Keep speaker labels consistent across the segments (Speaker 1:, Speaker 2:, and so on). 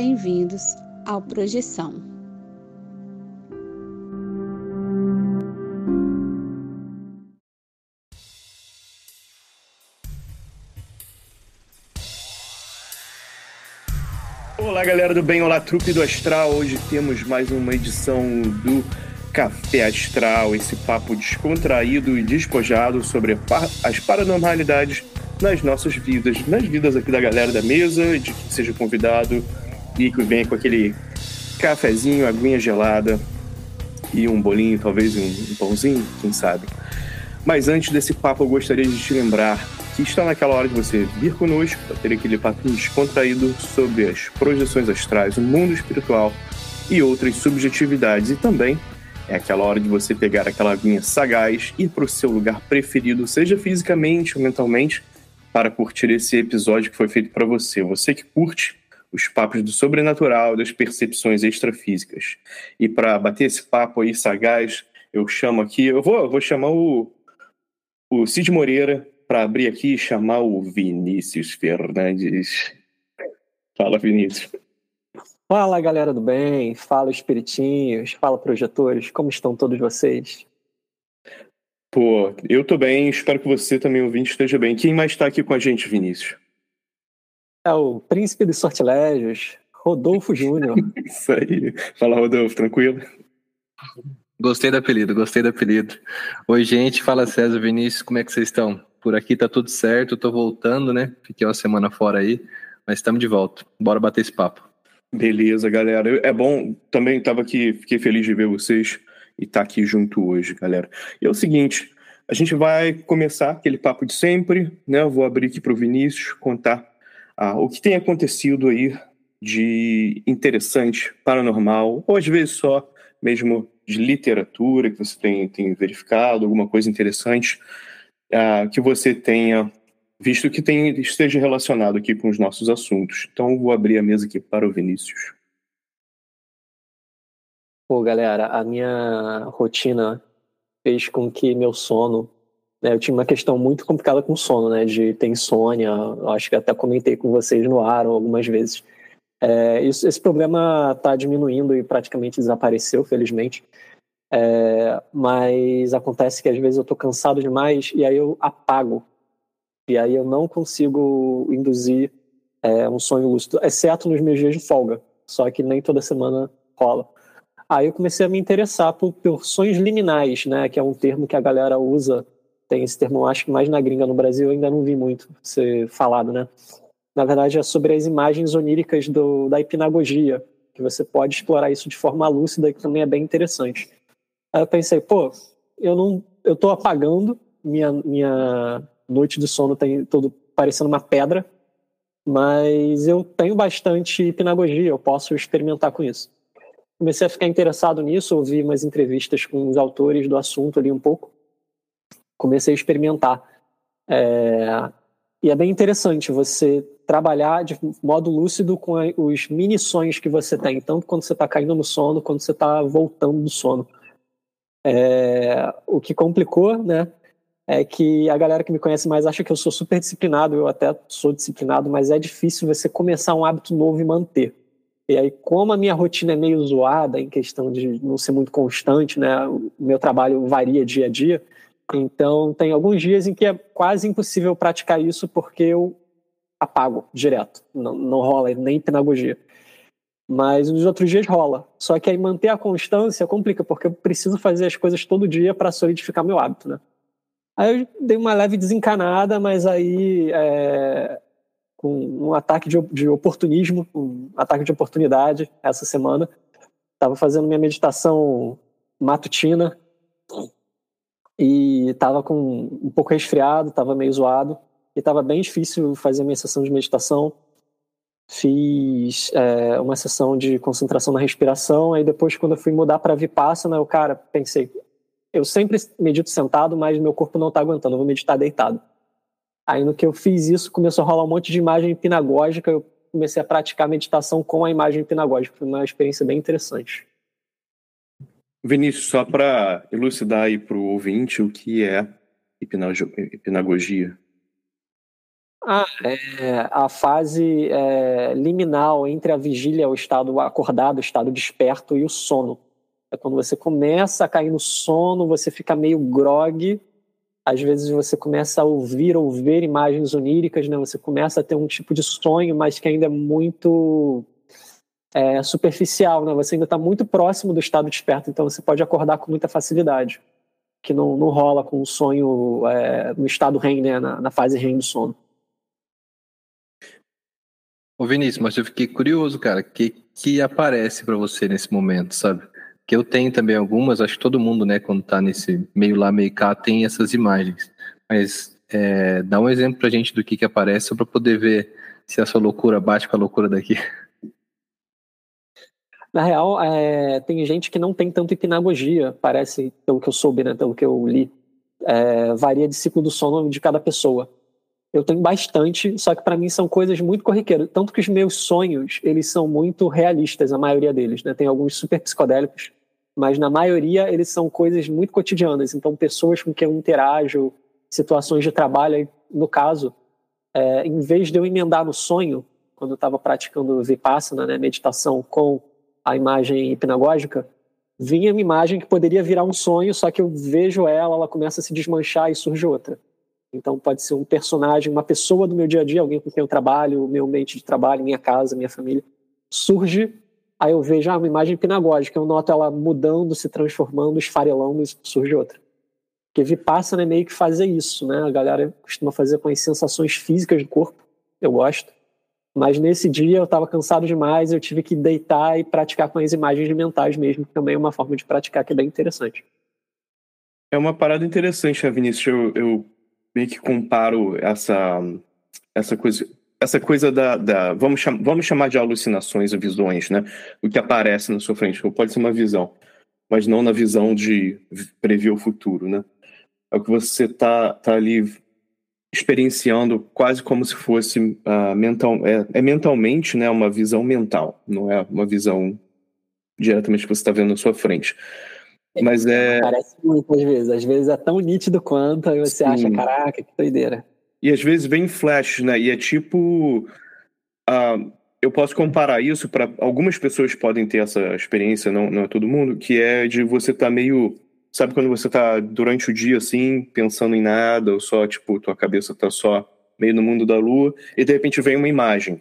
Speaker 1: bem-vindos ao Projeção.
Speaker 2: Olá, galera do bem, olá, trupe do Astral. Hoje temos mais uma edição do Café Astral, esse papo descontraído e despojado sobre as paranormalidades nas nossas vidas, nas vidas aqui da galera da mesa, de que seja convidado e que venha com aquele cafezinho, aguinha gelada e um bolinho, talvez um, um pãozinho, quem sabe. Mas antes desse papo, eu gostaria de te lembrar que está naquela hora de você vir conosco para ter aquele papo descontraído sobre as projeções astrais, o mundo espiritual e outras subjetividades. E também é aquela hora de você pegar aquela aguinha sagaz, ir para o seu lugar preferido, seja fisicamente ou mentalmente, para curtir esse episódio que foi feito para você. Você que curte os papos do sobrenatural, das percepções extrafísicas. E para bater esse papo aí sagaz, eu chamo aqui, eu vou, eu vou chamar o, o Cid Moreira para abrir aqui e chamar o Vinícius Fernandes. Fala, Vinícius.
Speaker 3: Fala, galera do bem. Fala, espiritinhos. Fala, projetores. Como estão todos vocês?
Speaker 2: Pô, eu tô bem, espero que você também, ouvinte, esteja bem. Quem mais está aqui com a gente, Vinícius?
Speaker 3: É o príncipe dos sortilégios, Rodolfo Júnior.
Speaker 2: Isso aí. Fala, Rodolfo, tranquilo?
Speaker 4: Gostei do apelido, gostei do apelido. Oi, gente, fala César Vinícius, como é que vocês estão? Por aqui tá tudo certo, tô voltando, né? Fiquei uma semana fora aí, mas estamos de volta. Bora bater esse papo.
Speaker 2: Beleza, galera. É bom, também tava aqui, fiquei feliz de ver vocês e estar tá aqui junto hoje, galera. E é o seguinte, a gente vai começar aquele papo de sempre, né? Eu vou abrir aqui para o Vinícius contar ah, o que tem acontecido aí de interessante, paranormal, ou às vezes só mesmo de literatura que você tem, tem verificado, alguma coisa interessante ah, que você tenha visto que tem, esteja relacionado aqui com os nossos assuntos. Então, vou abrir a mesa aqui para o Vinícius.
Speaker 3: Pô, galera, a minha rotina fez com que meu sono. Né, eu tinha uma questão muito complicada com sono, né? De ter insônia. Acho que até comentei com vocês no ar algumas vezes. É, isso, esse problema está diminuindo e praticamente desapareceu, felizmente. É, mas acontece que às vezes eu estou cansado demais e aí eu apago. E aí eu não consigo induzir é, um sonho lúcido, exceto nos meus dias de folga. Só que nem toda semana rola. Aí eu comecei a me interessar por, por sonhos liminais, né? Que é um termo que a galera usa. Tem esse termo, acho que mais na gringa no Brasil, ainda não vi muito ser falado, né? Na verdade, é sobre as imagens oníricas do, da hipnagogia, que você pode explorar isso de forma lúcida, que também é bem interessante. Aí eu pensei, pô, eu não, eu tô apagando, minha, minha noite de sono tem todo parecendo uma pedra, mas eu tenho bastante hipnagogia, eu posso experimentar com isso comecei a ficar interessado nisso, ouvi umas entrevistas com os autores do assunto ali um pouco. Comecei a experimentar. É... E é bem interessante você trabalhar de modo lúcido com os mini sonhos que você tem, tanto quando você está caindo no sono, quando você está voltando do sono. É... O que complicou, né? É que a galera que me conhece mais acha que eu sou super disciplinado, eu até sou disciplinado, mas é difícil você começar um hábito novo e manter. E aí, como a minha rotina é meio zoada em questão de não ser muito constante, né? O meu trabalho varia dia a dia. Então, tem alguns dias em que é quase impossível praticar isso porque eu apago direto. Não, não rola nem pedagogia. Mas nos outros dias rola. Só que aí manter a constância complica, porque eu preciso fazer as coisas todo dia para solidificar meu hábito, né? Aí eu dei uma leve desencanada, mas aí é, com um ataque de, de oportunismo, um ataque de oportunidade essa semana. Estava fazendo minha meditação matutina e estava com um pouco resfriado, estava meio zoado e estava bem difícil fazer minha sessão de meditação. Fiz é, uma sessão de concentração na respiração, aí depois quando eu fui mudar para Vipassana, eu, cara, pensei, eu sempre medito sentado, mas meu corpo não está aguentando, eu vou meditar deitado. Aí no que eu fiz isso, começou a rolar um monte de imagem hipnagógica, eu comecei a praticar meditação com a imagem hipnagógica. Foi uma experiência bem interessante.
Speaker 2: Vinícius, só para elucidar aí para o ouvinte o que é hipnagogia.
Speaker 3: Ah, é, a fase é, liminal entre a vigília, o estado acordado, o estado desperto e o sono. É quando você começa a cair no sono, você fica meio grog, às vezes você começa a ouvir ou ver imagens oníricas, né? Você começa a ter um tipo de sonho, mas que ainda é muito é, superficial, né? Você ainda está muito próximo do estado desperto, então você pode acordar com muita facilidade, que não, não rola com o sonho é, no estado REM, né? Na, na fase REM do sono.
Speaker 4: Ô Vinícius, mas eu fiquei curioso, cara, que, que aparece para você nesse momento, sabe? Que eu tenho também algumas, acho que todo mundo, né, quando tá nesse meio lá, meio cá, tem essas imagens. Mas é, dá um exemplo pra gente do que que aparece, só pra poder ver se a sua loucura bate com a loucura daqui.
Speaker 3: Na real, é, tem gente que não tem tanto hipnagogia, parece, pelo que eu soube, né, pelo que eu li. É, varia de ciclo do sono de cada pessoa. Eu tenho bastante, só que para mim são coisas muito corriqueiras. Tanto que os meus sonhos, eles são muito realistas, a maioria deles. Né? Tem alguns super psicodélicos, mas na maioria eles são coisas muito cotidianas. Então, pessoas com quem eu interajo, situações de trabalho, no caso, é, em vez de eu emendar no sonho, quando eu estava praticando Vipassana, né, meditação com a imagem hipnagógica, vinha uma imagem que poderia virar um sonho, só que eu vejo ela, ela começa a se desmanchar e surge outra. Então pode ser um personagem, uma pessoa do meu dia a dia, alguém com quem eu trabalho, meu ambiente de trabalho, minha casa, minha família. Surge, aí eu vejo ah, uma imagem pinagógica, eu noto ela mudando, se transformando, esfarelando, e surge outra. Porque Vipassana é meio que fazer isso, né? A galera costuma fazer com as sensações físicas do corpo, eu gosto. Mas nesse dia eu estava cansado demais, eu tive que deitar e praticar com as imagens mentais mesmo, que também é uma forma de praticar que é bem interessante.
Speaker 2: É uma parada interessante, né, Vinícius? Eu, eu meio que comparo essa, essa coisa essa coisa da, da vamos, cham, vamos chamar de alucinações ou visões, né? O que aparece na sua frente, pode ser uma visão, mas não na visão de prever o futuro, né? É o que você tá, tá ali experienciando quase como se fosse uh, mental, é, é, mentalmente, né? Uma visão mental, não é uma visão diretamente que você está vendo na sua frente. Mas é.
Speaker 3: Parece muito às vezes. Às vezes é tão nítido quanto, aí você Sim. acha, caraca, que doideira.
Speaker 2: E às vezes vem flash, né? E é tipo. Uh, eu posso comparar isso para algumas pessoas podem ter essa experiência, não, não é todo mundo, que é de você estar tá meio. Sabe quando você tá durante o dia assim, pensando em nada, ou só, tipo, tua cabeça tá só meio no mundo da lua, e de repente vem uma imagem.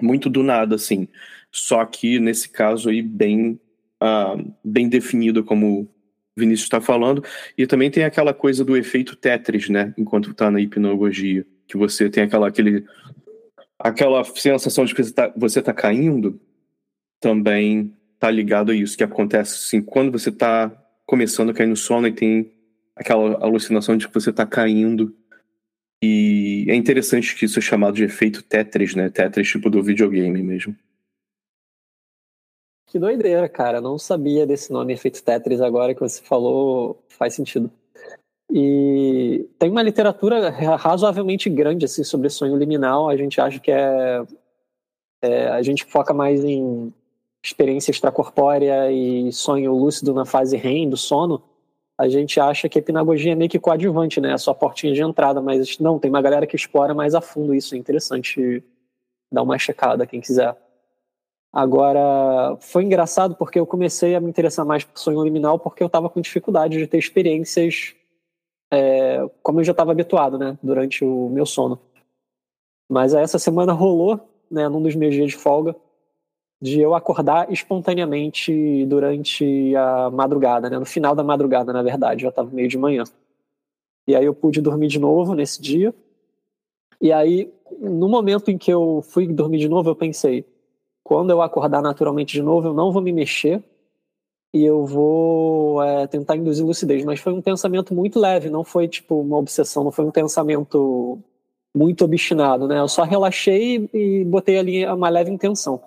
Speaker 2: Muito do nada, assim. Só que nesse caso aí, bem uh, bem definida, como o Vinícius está falando, e também tem aquela coisa do efeito Tetris, né? Enquanto está na hipnologia, que você tem aquela, aquele, aquela sensação de que você está você tá caindo, também tá ligado a isso, que acontece assim, quando você está começando a cair no sono e tem aquela alucinação de que você está caindo. E é interessante que isso é chamado de efeito Tetris, né? Tetris tipo do videogame mesmo.
Speaker 3: Que doideira, cara. Não sabia desse nome efeito Tetris agora que você falou, faz sentido. E tem uma literatura razoavelmente grande assim sobre sonho liminal. A gente acha que é, é a gente foca mais em experiência extracorpórea e sonho lúcido na fase REM do sono. A gente acha que a hipnagogia é meio que coadjuvante, né? É só a portinha de entrada, mas não, tem uma galera que explora mais a fundo isso. É interessante dar uma checada, quem quiser. Agora, foi engraçado porque eu comecei a me interessar mais por sonho liminal porque eu estava com dificuldade de ter experiências é, como eu já estava habituado, né, durante o meu sono. Mas essa semana rolou, né, num dos meus dias de folga, de eu acordar espontaneamente durante a madrugada, né, no final da madrugada, na verdade, já estava meio de manhã. E aí eu pude dormir de novo nesse dia. E aí, no momento em que eu fui dormir de novo, eu pensei, quando eu acordar naturalmente de novo, eu não vou me mexer e eu vou é, tentar induzir lucidez. Mas foi um pensamento muito leve, não foi tipo uma obsessão, não foi um pensamento muito obstinado, né? Eu só relaxei e botei ali uma leve intenção.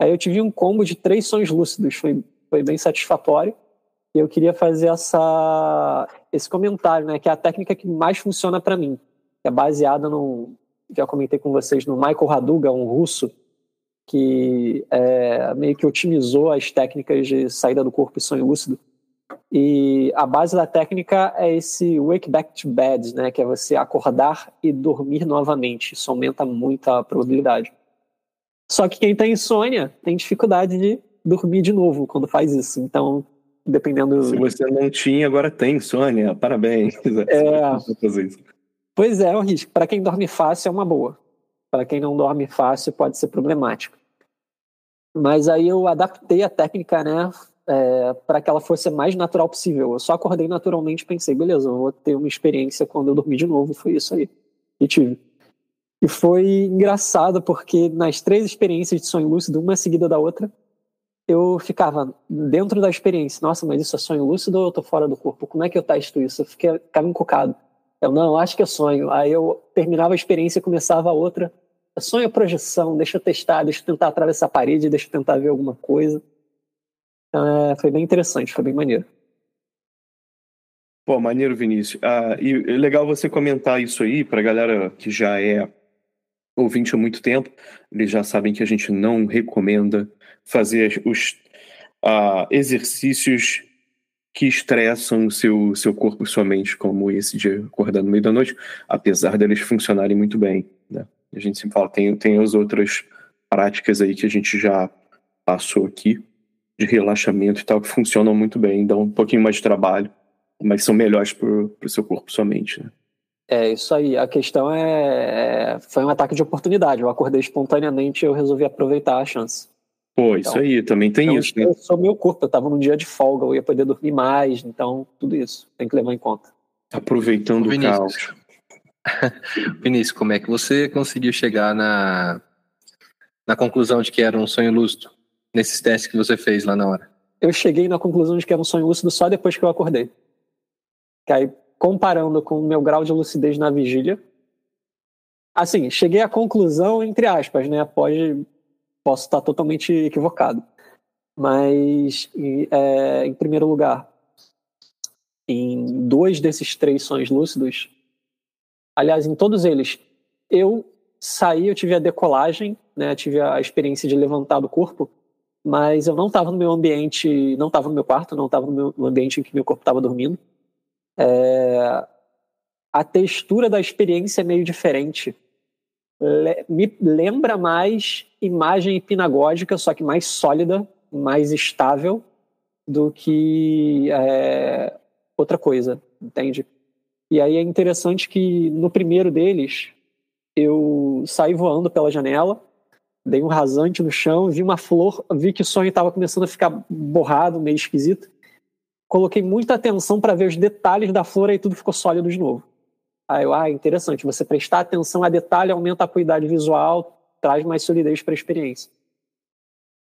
Speaker 3: Aí eu tive um combo de três sonhos lúcidos, foi, foi bem satisfatório. E eu queria fazer essa, esse comentário, né? Que é a técnica que mais funciona para mim. É baseada no. Já comentei com vocês no Michael Raduga, um russo, que é, meio que otimizou as técnicas de saída do corpo e sonho lúcido. E a base da técnica é esse wake back to bed, né? Que é você acordar e dormir novamente. Isso aumenta muito a probabilidade. Só que quem tem insônia tem dificuldade de dormir de novo quando faz isso. Então, dependendo.
Speaker 2: Se você não tinha, agora tem insônia. Parabéns.
Speaker 3: É. Pois é, é um risco. Para quem dorme fácil é uma boa. Para quem não dorme fácil pode ser problemático. Mas aí eu adaptei a técnica, né? é, para que ela fosse mais natural possível. Eu só acordei naturalmente e pensei, beleza, eu vou ter uma experiência quando eu dormir de novo. Foi isso aí. E tive. E foi engraçado porque nas três experiências de sonho lúcido, uma seguida da outra, eu ficava dentro da experiência. Nossa, mas isso é sonho lúcido ou eu tô fora do corpo? Como é que eu testo isso? Eu fiquei, ficava encucado. Eu, não, acho que é sonho. Aí eu terminava a experiência e começava a outra. É sonho ou projeção? Deixa eu testar, deixa eu tentar atravessar a parede, deixa eu tentar ver alguma coisa. Então, é, foi bem interessante, foi bem maneiro.
Speaker 2: Pô, maneiro, Vinícius. Ah, e é legal você comentar isso aí para galera que já é ouvinte há muito tempo. Eles já sabem que a gente não recomenda fazer os ah, exercícios que estressam o seu, seu corpo e sua mente, como esse de acordar no meio da noite, apesar deles funcionarem muito bem. Né? A gente sempre fala, tem, tem as outras práticas aí que a gente já passou aqui, de relaxamento e tal, que funcionam muito bem, dão um pouquinho mais de trabalho, mas são melhores para o seu corpo, sua mente, né?
Speaker 3: É, isso aí. A questão é, é. Foi um ataque de oportunidade. Eu acordei espontaneamente e eu resolvi aproveitar a chance.
Speaker 2: Pô, isso então, aí, também tem
Speaker 3: então,
Speaker 2: isso, né?
Speaker 3: Eu sou meu corpo, eu estava num dia de folga, eu ia poder dormir mais, então tudo isso tem que levar em conta.
Speaker 2: Aproveitando o caos.
Speaker 4: Vinícius, como é que você conseguiu chegar na, na conclusão de que era um sonho lúcido? nesses testes que você fez lá na hora?
Speaker 3: Eu cheguei na conclusão de que era um sonho lúcido só depois que eu acordei. Que aí, comparando com o meu grau de lucidez na vigília, assim, cheguei à conclusão, entre aspas, né? Pode, posso estar totalmente equivocado. Mas, é, em primeiro lugar, em dois desses três sonhos lúcidos, aliás, em todos eles, eu saí, eu tive a decolagem, né? Tive a experiência de levantar do corpo mas eu não estava no meu ambiente, não estava no meu quarto, não estava no, no ambiente em que meu corpo estava dormindo. É, a textura da experiência é meio diferente. Le, me lembra mais imagem hipnagógica, só que mais sólida, mais estável do que é, outra coisa, entende? E aí é interessante que no primeiro deles eu saí voando pela janela dei um rasante no chão, vi uma flor, vi que o sonho estava começando a ficar borrado, meio esquisito. Coloquei muita atenção para ver os detalhes da flor e tudo ficou sólido de novo. Aí eu, ah, interessante, você prestar atenção a detalhe aumenta a acuidade visual, traz mais solidez para a experiência.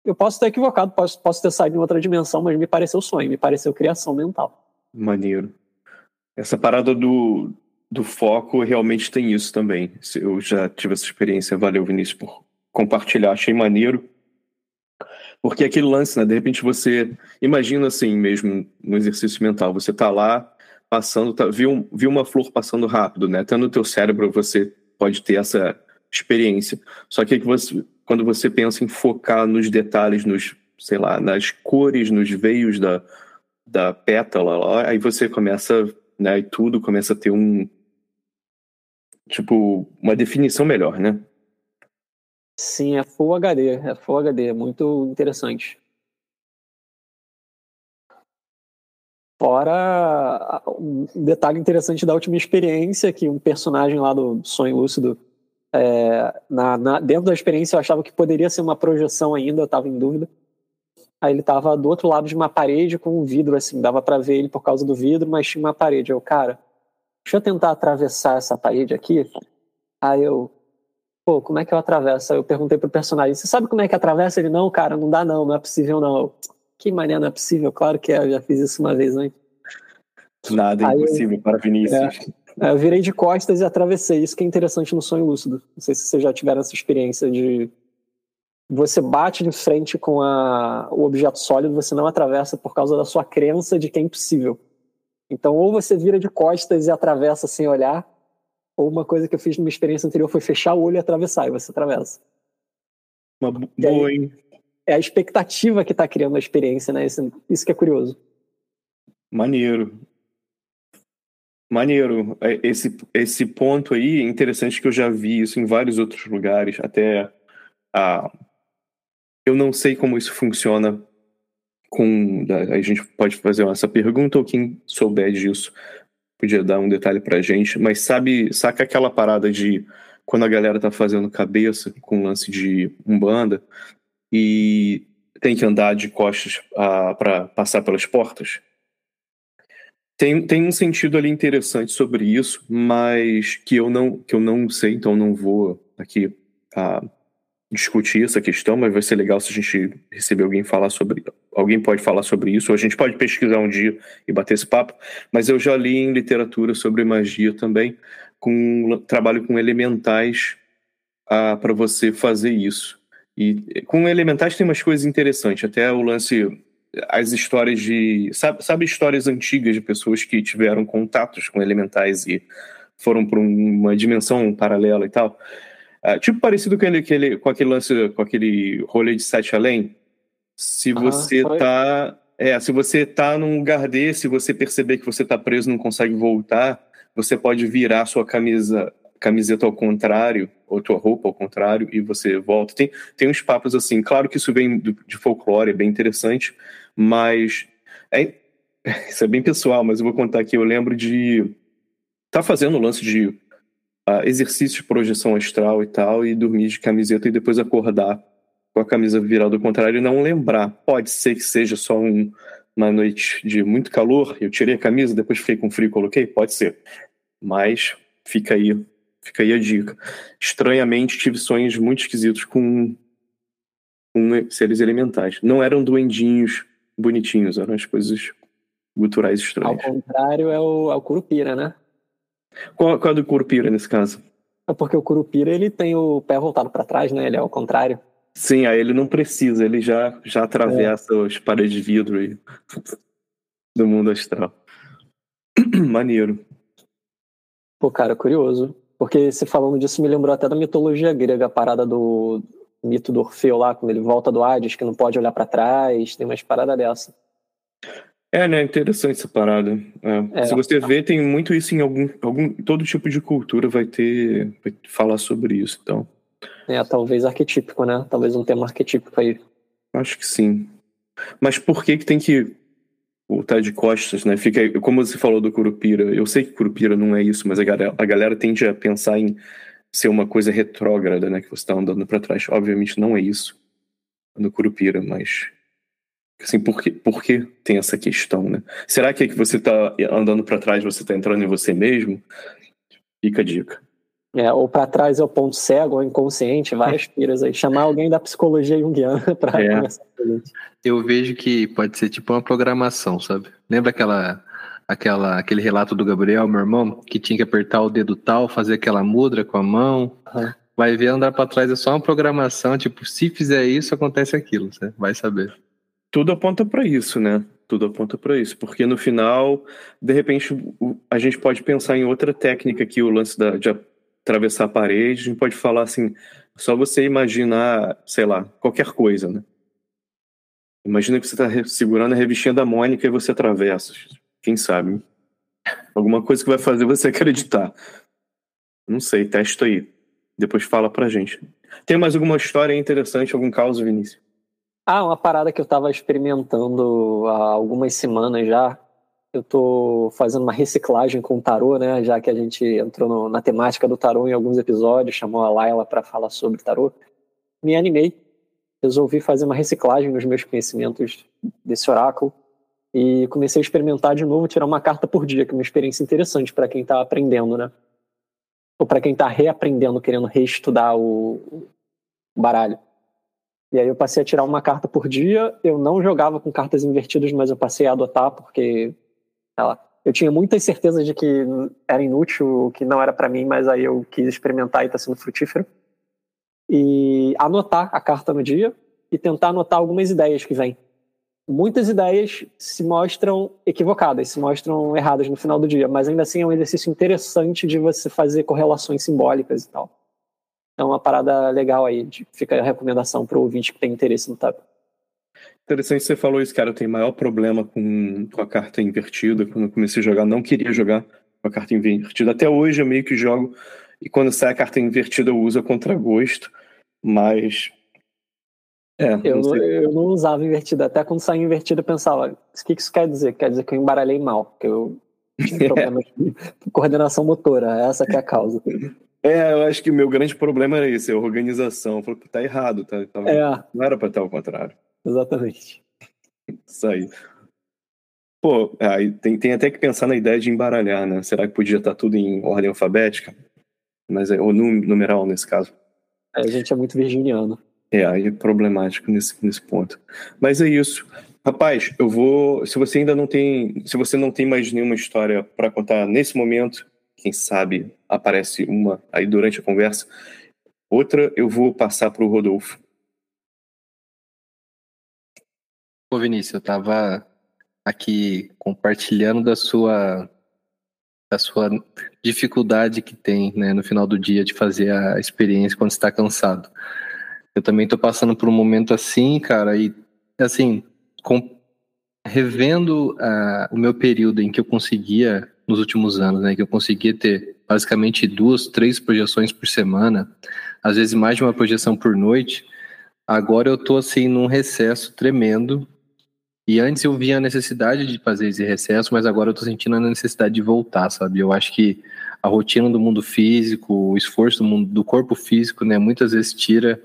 Speaker 3: Eu posso estar equivocado, posso, posso ter saído em outra dimensão, mas me pareceu sonho, me pareceu criação mental.
Speaker 2: Maneiro. Essa parada do, do foco realmente tem isso também. Eu já tive essa experiência. Valeu, Vinícius, por compartilhar, achei maneiro. Porque aquele lance, né? De repente você imagina assim mesmo no exercício mental, você tá lá passando, tá, viu, viu uma flor passando rápido, né? Até no teu cérebro você pode ter essa experiência. Só que, que você, quando você pensa em focar nos detalhes, nos, sei lá, nas cores, nos veios da, da pétala, aí você começa, né? E tudo começa a ter um tipo uma definição melhor, né?
Speaker 3: Sim, é Full HD, é Full HD, é muito interessante. Fora um detalhe interessante da última experiência, que um personagem lá do Sonho Lúcido, é, na, na, dentro da experiência eu achava que poderia ser uma projeção ainda, eu estava em dúvida. Aí ele estava do outro lado de uma parede com um vidro, assim, dava para ver ele por causa do vidro, mas tinha uma parede. Eu, cara, deixa eu tentar atravessar essa parede aqui. Aí eu, pô, como é que eu atravesso? Aí eu perguntei pro personagem, você sabe como é que atravessa? Ele, não, cara, não dá não, não é possível não. Eu, que maneira não é possível? Claro que é, eu já fiz isso uma vez antes.
Speaker 2: Nada é impossível eu, para Vinícius.
Speaker 3: É, eu virei de costas e atravessei, isso que é interessante no sonho lúcido. Não sei se vocês já tiveram essa experiência de você bate de frente com a, o objeto sólido, você não atravessa por causa da sua crença de que é impossível. Então, ou você vira de costas e atravessa sem olhar, ou uma coisa que eu fiz numa experiência anterior foi fechar o olho e atravessar, e você atravessa.
Speaker 2: Uma boa, hein?
Speaker 3: É a expectativa que está criando a experiência, né? Isso, isso que é curioso.
Speaker 2: Maneiro. Maneiro. É, esse, esse ponto aí é interessante que eu já vi isso em vários outros lugares. Até a. Eu não sei como isso funciona com. A gente pode fazer essa pergunta, ou quem souber disso podia dar um detalhe pra gente. Mas sabe, saca aquela parada de quando a galera tá fazendo cabeça com lance de umbanda e tem que andar de costas uh, para passar pelas portas? Tem, tem um sentido ali interessante sobre isso, mas que eu não, que eu não sei, então não vou aqui uh, discutir essa questão, mas vai ser legal se a gente receber alguém falar sobre. Alguém pode falar sobre isso, ou a gente pode pesquisar um dia e bater esse papo. Mas eu já li em literatura sobre magia também, com trabalho com elementais uh, para você fazer isso. E com elementais tem umas coisas interessantes, até o lance as histórias de. Sabe, sabe histórias antigas de pessoas que tiveram contatos com elementais e foram para uma dimensão paralela e tal? Uh, tipo parecido com, ele, aquele, com aquele lance, com aquele rolê de sete além. Se você ah, tá. É, se você tá num lugar desse, você perceber que você tá preso não consegue voltar, você pode virar sua camisa camiseta ao contrário, ou tua roupa ao contrário, e você volta. Tem, tem uns papos assim, claro que isso vem do, de folclore, é bem interessante, mas é, isso é bem pessoal, mas eu vou contar aqui. Eu lembro de estar tá fazendo o lance de uh, exercício de projeção astral e tal, e dormir de camiseta e depois acordar com a camisa virada ao contrário e não lembrar. Pode ser que seja só um, uma noite de muito calor, eu tirei a camisa, depois fiquei com frio e coloquei? Pode ser. Mas fica aí, fica aí a dica. Estranhamente, tive sonhos muito esquisitos com, com seres elementais. Não eram duendinhos bonitinhos, eram as coisas guturais estranhas.
Speaker 3: Ao contrário, é o, é o Curupira, né?
Speaker 2: Qual, qual é do Curupira nesse caso?
Speaker 3: É porque o Curupira ele tem o pé voltado para trás, né? Ele é ao contrário.
Speaker 2: Sim, aí ele não precisa, ele já, já atravessa é. as paredes de vidro e... do mundo astral. Maneiro.
Speaker 3: Pô, cara, curioso. Porque você falando disso me lembrou até da mitologia grega, a parada do, mito do Orfeu lá, quando ele volta do Hades, que não pode olhar para trás, tem umas paradas dessa.
Speaker 2: É, né? Interessante essa parada. É. É. Se você vê, tem muito isso em algum, algum. Todo tipo de cultura vai ter. Vai falar sobre isso, então.
Speaker 3: É, talvez arquetípico, né? Talvez um tema arquetípico aí.
Speaker 2: Acho que sim. Mas por que que tem que voltar de costas, né? Fica, como você falou do Curupira, eu sei que Curupira não é isso, mas a galera, a galera tende a pensar em ser uma coisa retrógrada, né? Que você está andando para trás. Obviamente não é isso no Curupira, mas assim, por que, por que tem essa questão, né? Será que é que você está andando para trás, você está entrando em você mesmo? Fica a dica.
Speaker 3: É, ou para trás é o ponto cego, ou inconsciente, várias piras aí. Chamar alguém da psicologia junguiana para é. conversar com a gente.
Speaker 4: Eu vejo que pode ser tipo uma programação, sabe? Lembra aquela aquela, aquele relato do Gabriel, meu irmão, que tinha que apertar o dedo tal, fazer aquela mudra com a mão. Uhum. Vai ver andar para trás é só uma programação, tipo, se fizer isso, acontece aquilo, você vai saber.
Speaker 2: Tudo aponta para isso, né? Tudo aponta para isso, porque no final, de repente, a gente pode pensar em outra técnica aqui, o lance da, de atravessar a parede, a gente pode falar assim, só você imaginar, sei lá, qualquer coisa, né? Imagina que você está segurando a revistinha da Mônica e você atravessa. Quem sabe? Alguma coisa que vai fazer você acreditar. Não sei, testa aí. Depois fala pra gente. Tem mais alguma história interessante, algum caso, Vinícius?
Speaker 3: Ah, uma parada que eu tava experimentando há algumas semanas já. Eu tô fazendo uma reciclagem com o tarô, né? Já que a gente entrou no, na temática do tarô em alguns episódios, chamou a Laila para falar sobre tarô. Me animei, resolvi fazer uma reciclagem nos meus conhecimentos desse oráculo e comecei a experimentar de novo, tirar uma carta por dia, que é uma experiência interessante para quem está aprendendo, né? Ou para quem está reaprendendo, querendo reestudar o baralho. E aí eu passei a tirar uma carta por dia. Eu não jogava com cartas invertidas, mas eu passei a adotar porque, lá, eu tinha muitas certezas de que era inútil, que não era para mim, mas aí eu quis experimentar e está sendo frutífero. E anotar a carta no dia e tentar anotar algumas ideias que vêm muitas ideias se mostram equivocadas, se mostram erradas no final do dia, mas ainda assim é um exercício interessante de você fazer correlações simbólicas e tal. É uma parada legal aí, fica a recomendação para o ouvinte que tem interesse no tab.
Speaker 2: Interessante você falou isso, cara. Eu tenho maior problema com, com a carta invertida. Quando eu comecei a jogar, não queria jogar com a carta invertida. Até hoje eu meio que jogo. E quando sai a carta invertida, eu uso a contragosto. Mas.
Speaker 3: É, eu, não, eu não usava invertida. Até quando saiu invertida, eu pensava: o que isso quer dizer? Quer dizer que eu embaralhei mal. Porque eu problema de coordenação motora. Essa que é a causa.
Speaker 2: É, eu acho que o meu grande problema era esse, a organização. Eu falei, tá errado, tá, tá, é. não era para estar ao contrário.
Speaker 3: Exatamente.
Speaker 2: Isso aí. Pô, aí tem, tem até que pensar na ideia de embaralhar, né? Será que podia estar tudo em ordem alfabética? Mas é, ou numeral nesse caso.
Speaker 3: É, a gente é muito virginiano.
Speaker 2: É, aí é problemático nesse, nesse ponto. Mas é isso. Rapaz, eu vou. Se você ainda não tem. Se você não tem mais nenhuma história para contar nesse momento, quem sabe aparece uma aí durante a conversa. Outra eu vou passar para o Rodolfo.
Speaker 4: Ô Vinícius, eu estava aqui compartilhando da sua da sua dificuldade que tem né, no final do dia de fazer a experiência quando está cansado. Eu também estou passando por um momento assim, cara, e assim, com, revendo uh, o meu período em que eu conseguia nos últimos anos, né? Que eu conseguia ter basicamente duas, três projeções por semana, às vezes mais de uma projeção por noite. Agora eu tô assim num recesso tremendo. E antes eu via a necessidade de fazer esse recesso, mas agora eu tô sentindo a necessidade de voltar, sabe? Eu acho que a rotina do mundo físico, o esforço do, mundo, do corpo físico, né, muitas vezes tira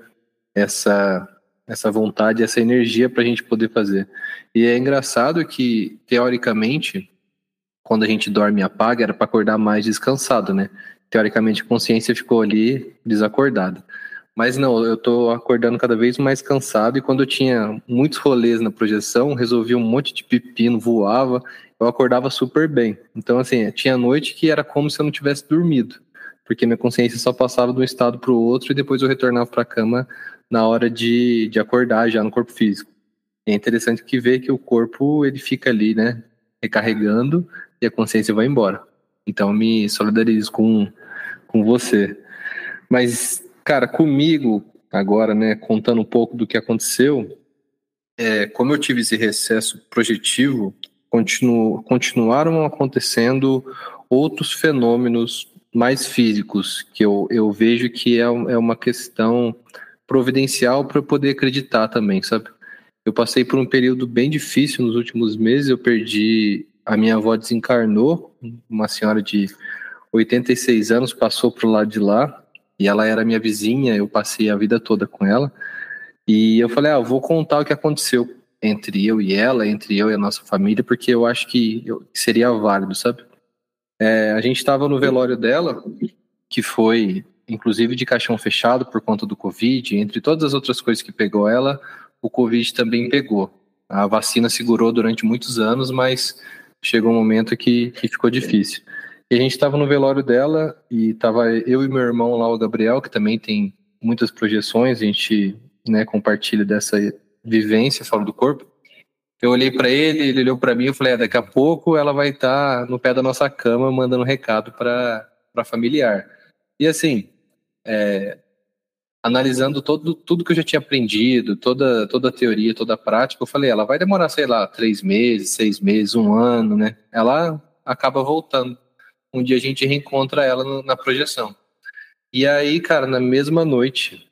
Speaker 4: essa essa vontade, essa energia para a gente poder fazer. E é engraçado que teoricamente quando a gente dorme e apaga, era para acordar mais descansado, né? Teoricamente, a consciência ficou ali desacordada. Mas não, eu tô acordando cada vez mais cansado e quando eu tinha muitos rolês na projeção, resolvia um monte de pepino, voava, eu acordava super bem. Então, assim, tinha noite que era como se eu não tivesse dormido, porque minha consciência só passava de um estado para o outro e depois eu retornava para a cama na hora de, de acordar já no corpo físico. É interessante que vê que o corpo ele fica ali, né, recarregando e a consciência vai embora. Então me solidarizo com, com você. Mas, cara, comigo, agora, né, contando um pouco do que aconteceu, é, como eu tive esse recesso projetivo, continu, continuaram acontecendo outros fenômenos mais físicos, que eu, eu vejo que é, é uma questão providencial para poder acreditar também, sabe? Eu passei por um período bem difícil nos últimos meses, eu perdi a minha avó desencarnou, uma senhora de 86 anos passou para o lado de lá e ela era minha vizinha, eu passei a vida toda com ela. E eu falei, ah, vou contar o que aconteceu entre eu e ela, entre eu e a nossa família, porque eu acho que seria válido, sabe? É, a gente estava no velório dela, que foi inclusive de caixão fechado por conta do Covid, entre todas as outras coisas que pegou ela, o Covid também pegou. A vacina segurou durante muitos anos, mas chegou um momento que, que ficou difícil. E a gente estava no velório dela e tava eu e meu irmão lá, o Gabriel, que também tem muitas projeções, a gente né, compartilha dessa vivência fora do corpo. Eu olhei para ele, ele olhou para mim e falei: é, daqui a pouco ela vai estar tá no pé da nossa cama mandando recado para familiar. E assim, é, analisando todo, tudo que eu já tinha aprendido, toda, toda a teoria, toda a prática, eu falei, ela vai demorar, sei lá, três meses, seis meses, um ano, né? Ela acaba voltando. Um dia a gente reencontra ela na projeção. E aí, cara, na mesma noite,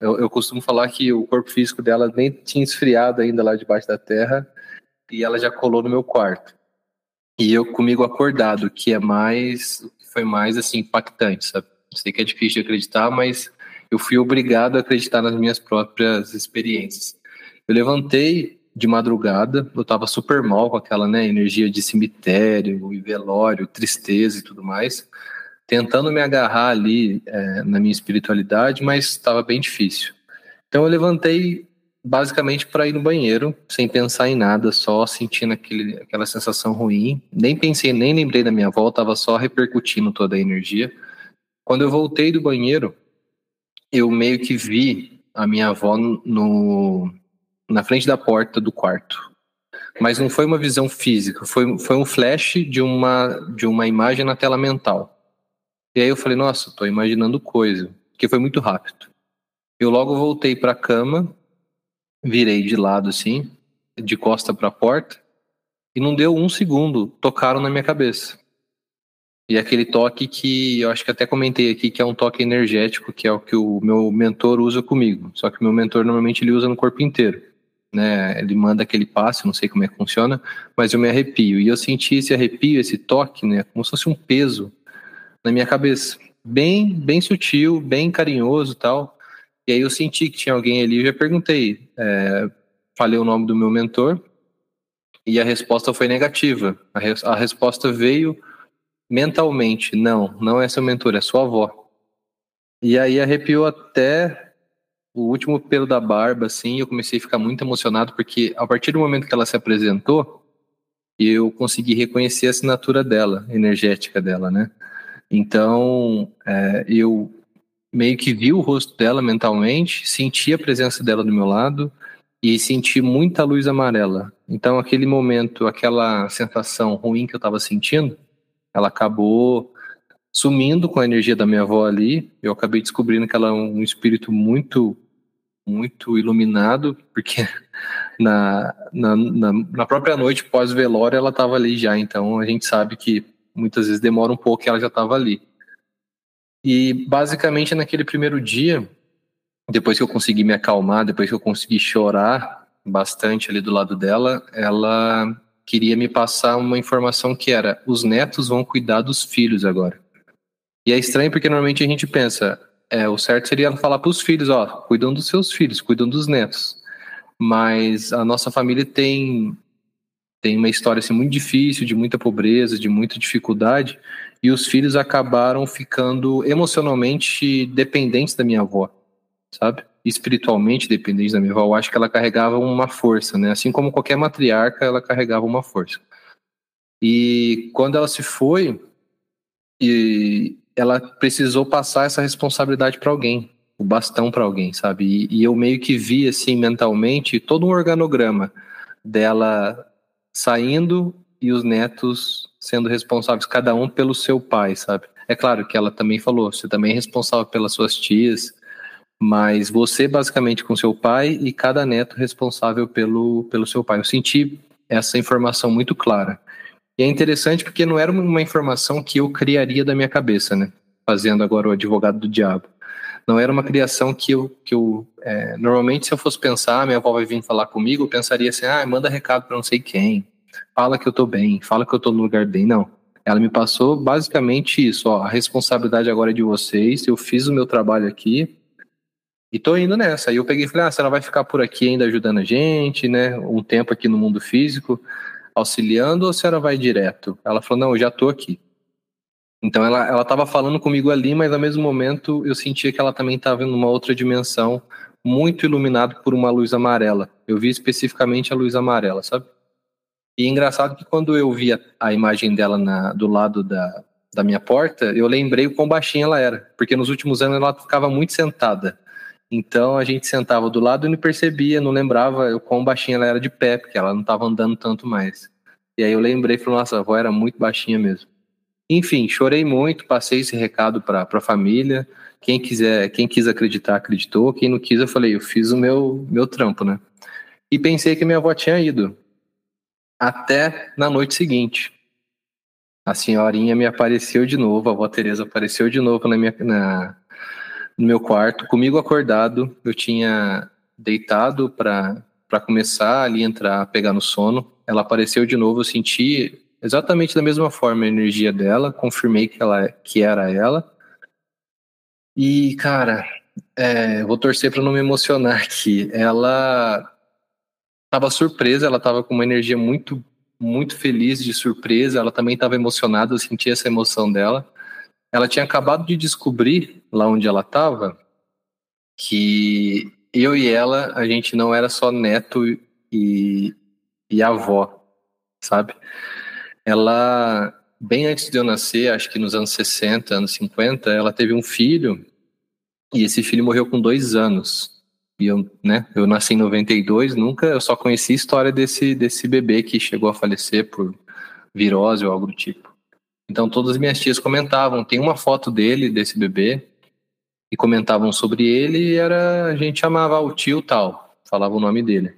Speaker 4: eu, eu costumo falar que o corpo físico dela nem tinha esfriado ainda lá debaixo da terra, e ela já colou no meu quarto. E eu comigo acordado, que é mais, foi mais assim impactante, sabe? Sei que é difícil de acreditar, mas eu fui obrigado a acreditar nas minhas próprias experiências. Eu levantei de madrugada, eu estava super mal com aquela né, energia de cemitério e velório, tristeza e tudo mais, tentando me agarrar ali é, na minha espiritualidade, mas estava bem difícil. Então eu levantei basicamente para ir no banheiro, sem pensar em nada, só sentindo aquele, aquela sensação ruim. Nem pensei, nem lembrei da minha volta, estava só repercutindo toda a energia. Quando eu voltei do banheiro, eu meio que vi a minha avó no, na frente da porta do quarto. Mas não foi uma visão física, foi, foi um flash de uma, de uma imagem na tela mental. E aí eu falei, nossa, estou imaginando coisa, porque foi muito rápido. Eu logo voltei para a cama, virei de lado assim, de costa para a porta, e não deu um segundo, tocaram na minha cabeça. E aquele toque que eu acho que até comentei aqui, que é um toque energético, que é o que o meu mentor usa comigo. Só que o meu mentor normalmente ele usa no corpo inteiro. Né? Ele manda aquele passe, não sei como é que funciona, mas eu me arrepio. E eu senti esse arrepio, esse toque, né? Como se fosse um peso na minha cabeça. Bem, bem sutil, bem carinhoso tal. E aí eu senti que tinha alguém ali, eu já perguntei, é, falei o nome do meu mentor, e a resposta foi negativa. A, res, a resposta veio mentalmente: não, não é seu mentor, é sua avó. E aí arrepiou até o último pelo da barba, assim, eu comecei a ficar muito emocionado, porque a partir do momento que ela se apresentou, eu consegui reconhecer a assinatura dela, energética dela, né? Então, é, eu meio que vi o rosto dela mentalmente, senti a presença dela do meu lado, e senti muita luz amarela. Então, aquele momento, aquela sensação ruim que eu estava sentindo, ela acabou sumindo com a energia da minha avó ali. Eu acabei descobrindo que ela é um espírito muito, muito iluminado, porque na, na, na, na própria noite pós-velório ela estava ali já. Então, a gente sabe que muitas vezes demora um pouco e ela já estava ali. E basicamente naquele primeiro dia, depois que eu consegui me acalmar, depois que eu consegui chorar bastante ali do lado dela, ela queria me passar uma informação que era: os netos vão cuidar dos filhos agora. E é estranho porque normalmente a gente pensa, é, o certo seria falar para os filhos, ó, cuidam dos seus filhos, cuidam dos netos. Mas a nossa família tem tem uma história assim muito difícil, de muita pobreza, de muita dificuldade, e os filhos acabaram ficando emocionalmente dependentes da minha avó sabe? Espiritualmente dependente da minha avó, eu acho que ela carregava uma força, né? Assim como qualquer matriarca, ela carregava uma força. E quando ela se foi, e ela precisou passar essa responsabilidade para alguém, o bastão para alguém, sabe? E, e, eu meio que vi assim mentalmente todo um organograma dela saindo e os netos sendo responsáveis cada um pelo seu pai, sabe? É claro que ela também falou, você também é responsável pelas suas tias, mas você basicamente com seu pai e cada neto responsável pelo, pelo seu pai. Eu senti essa informação muito clara. E é interessante porque não era uma informação que eu criaria da minha cabeça, né? Fazendo agora o advogado do diabo. Não era uma criação que eu, que eu é, normalmente se eu fosse pensar, minha avó vai vir falar comigo, eu pensaria assim, ah, manda recado para não sei quem, fala que eu tô bem, fala que eu tô no lugar bem. Não. Ela me passou basicamente isso, ó, a responsabilidade agora é de vocês, eu fiz o meu trabalho aqui, e tô indo nessa. Aí eu peguei e falei, ah, você vai ficar por aqui ainda ajudando a gente, né? Um tempo aqui no mundo físico, auxiliando, ou a senhora vai direto? Ela falou, não, eu já tô aqui. Então ela, ela tava falando comigo ali, mas ao mesmo momento eu sentia que ela também estava numa outra dimensão, muito iluminado por uma luz amarela. Eu vi especificamente a luz amarela, sabe? E é engraçado que quando eu vi a, a imagem dela na, do lado da, da minha porta, eu lembrei o quão baixinha ela era, porque nos últimos anos ela ficava muito sentada. Então a gente sentava do lado e não percebia, não lembrava o quão baixinha ela era de pé, porque ela não estava andando tanto mais. E aí eu lembrei e falei, nossa, a avó era muito baixinha mesmo. Enfim, chorei muito, passei esse recado para a família. Quem quiser, quem quis acreditar, acreditou. Quem não quis, eu falei, eu fiz o meu, meu trampo, né? E pensei que minha avó tinha ido. Até na noite seguinte. A senhorinha me apareceu de novo, a avó Tereza apareceu de novo na minha, na, no meu quarto, comigo acordado, eu tinha deitado para começar ali entrar, pegar no sono. Ela apareceu de novo, eu senti exatamente da mesma forma a energia dela, confirmei que ela que era ela. E cara, é, vou torcer para não me emocionar aqui. Ela estava surpresa, ela estava com uma energia muito muito feliz de surpresa, ela também estava emocionada, eu senti essa emoção dela ela tinha acabado de descobrir, lá onde ela estava, que eu e ela, a gente não era só neto e, e avó, sabe? Ela, bem antes de eu nascer, acho que nos anos 60, anos 50, ela teve um filho e esse filho morreu com dois anos. E eu, né, eu nasci em 92, nunca, eu só conheci a história desse, desse bebê que chegou a falecer por virose ou algo do tipo. Então todas as minhas tias comentavam, tem uma foto dele, desse bebê, e comentavam sobre ele e era, a gente chamava o tio tal, falava o nome dele.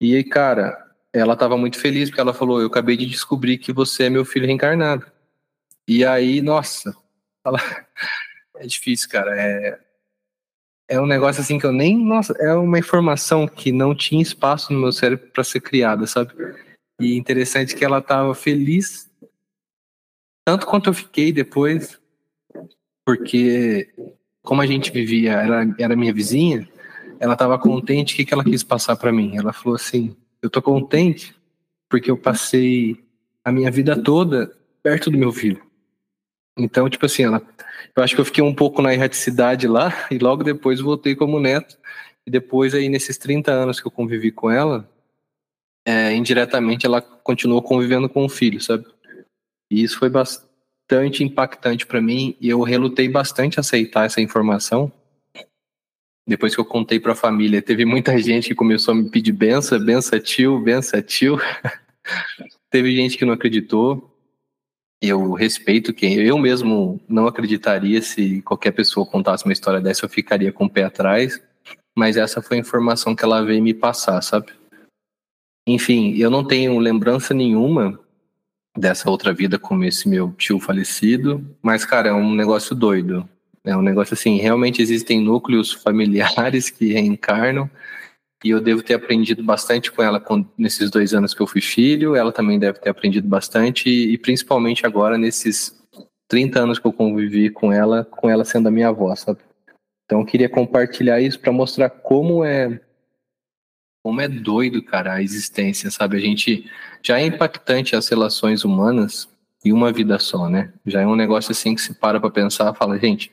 Speaker 4: E aí, cara, ela tava muito feliz porque ela falou: Eu acabei de descobrir que você é meu filho reencarnado. E aí, nossa, ela... é difícil, cara. É, é um negócio assim que eu nem. Nossa, é uma informação que não tinha espaço no meu cérebro para ser criada, sabe? E interessante que ela tava feliz, tanto quanto eu fiquei depois, porque como a gente vivia, era, era minha vizinha, ela tava contente. O que, que ela quis passar para mim? Ela falou assim: Eu tô contente porque eu passei a minha vida toda perto do meu filho. Então, tipo assim, ela, eu acho que eu fiquei um pouco na erraticidade lá e logo depois voltei como neto. E depois aí nesses 30 anos que eu convivi com ela, é, indiretamente ela continuou convivendo com o filho, sabe? E isso foi bastante impactante para mim e eu relutei bastante aceitar essa informação. Depois que eu contei para a família, teve muita gente que começou a me pedir benção, benção tio, benção tio. teve gente que não acreditou eu respeito quem eu mesmo não acreditaria se qualquer pessoa contasse uma história dessa, eu ficaria com o pé atrás, mas essa foi a informação que ela veio me passar, sabe? Enfim, eu não tenho lembrança nenhuma dessa outra vida como esse meu tio falecido, mas cara, é um negócio doido. É um negócio assim, realmente existem núcleos familiares que reencarnam e eu devo ter aprendido bastante com ela com, nesses dois anos que eu fui filho. Ela também deve ter aprendido bastante, e, e principalmente agora nesses 30 anos que eu convivi com ela, com ela sendo a minha avó, sabe? Então eu queria compartilhar isso para mostrar como é como é doido, cara, a existência, sabe? A gente já é impactante as relações humanas e uma vida só, né? Já é um negócio assim que se para para pensar, fala, gente,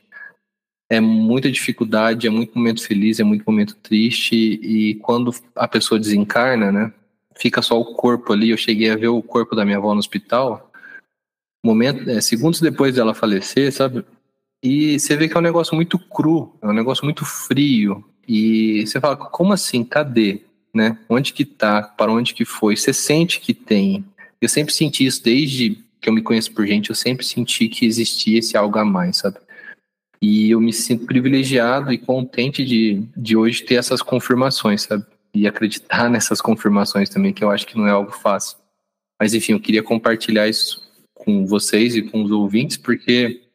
Speaker 4: é muita dificuldade, é muito momento feliz, é muito momento triste, e quando a pessoa desencarna, né, fica só o corpo ali. Eu cheguei a ver o corpo da minha avó no hospital, momento, é, segundos depois dela falecer, sabe? E você vê que é um negócio muito cru, é um negócio muito frio, e você fala, como assim? Cadê? Né? Onde que tá? Para onde que foi? Você sente que tem. Eu sempre senti isso desde que eu me conheço por gente, eu sempre senti que existia esse algo a mais, sabe? E eu me sinto privilegiado e contente de, de hoje ter essas confirmações, sabe? E acreditar nessas confirmações também, que eu acho que não é algo fácil. Mas enfim, eu queria compartilhar isso com vocês e com os ouvintes, porque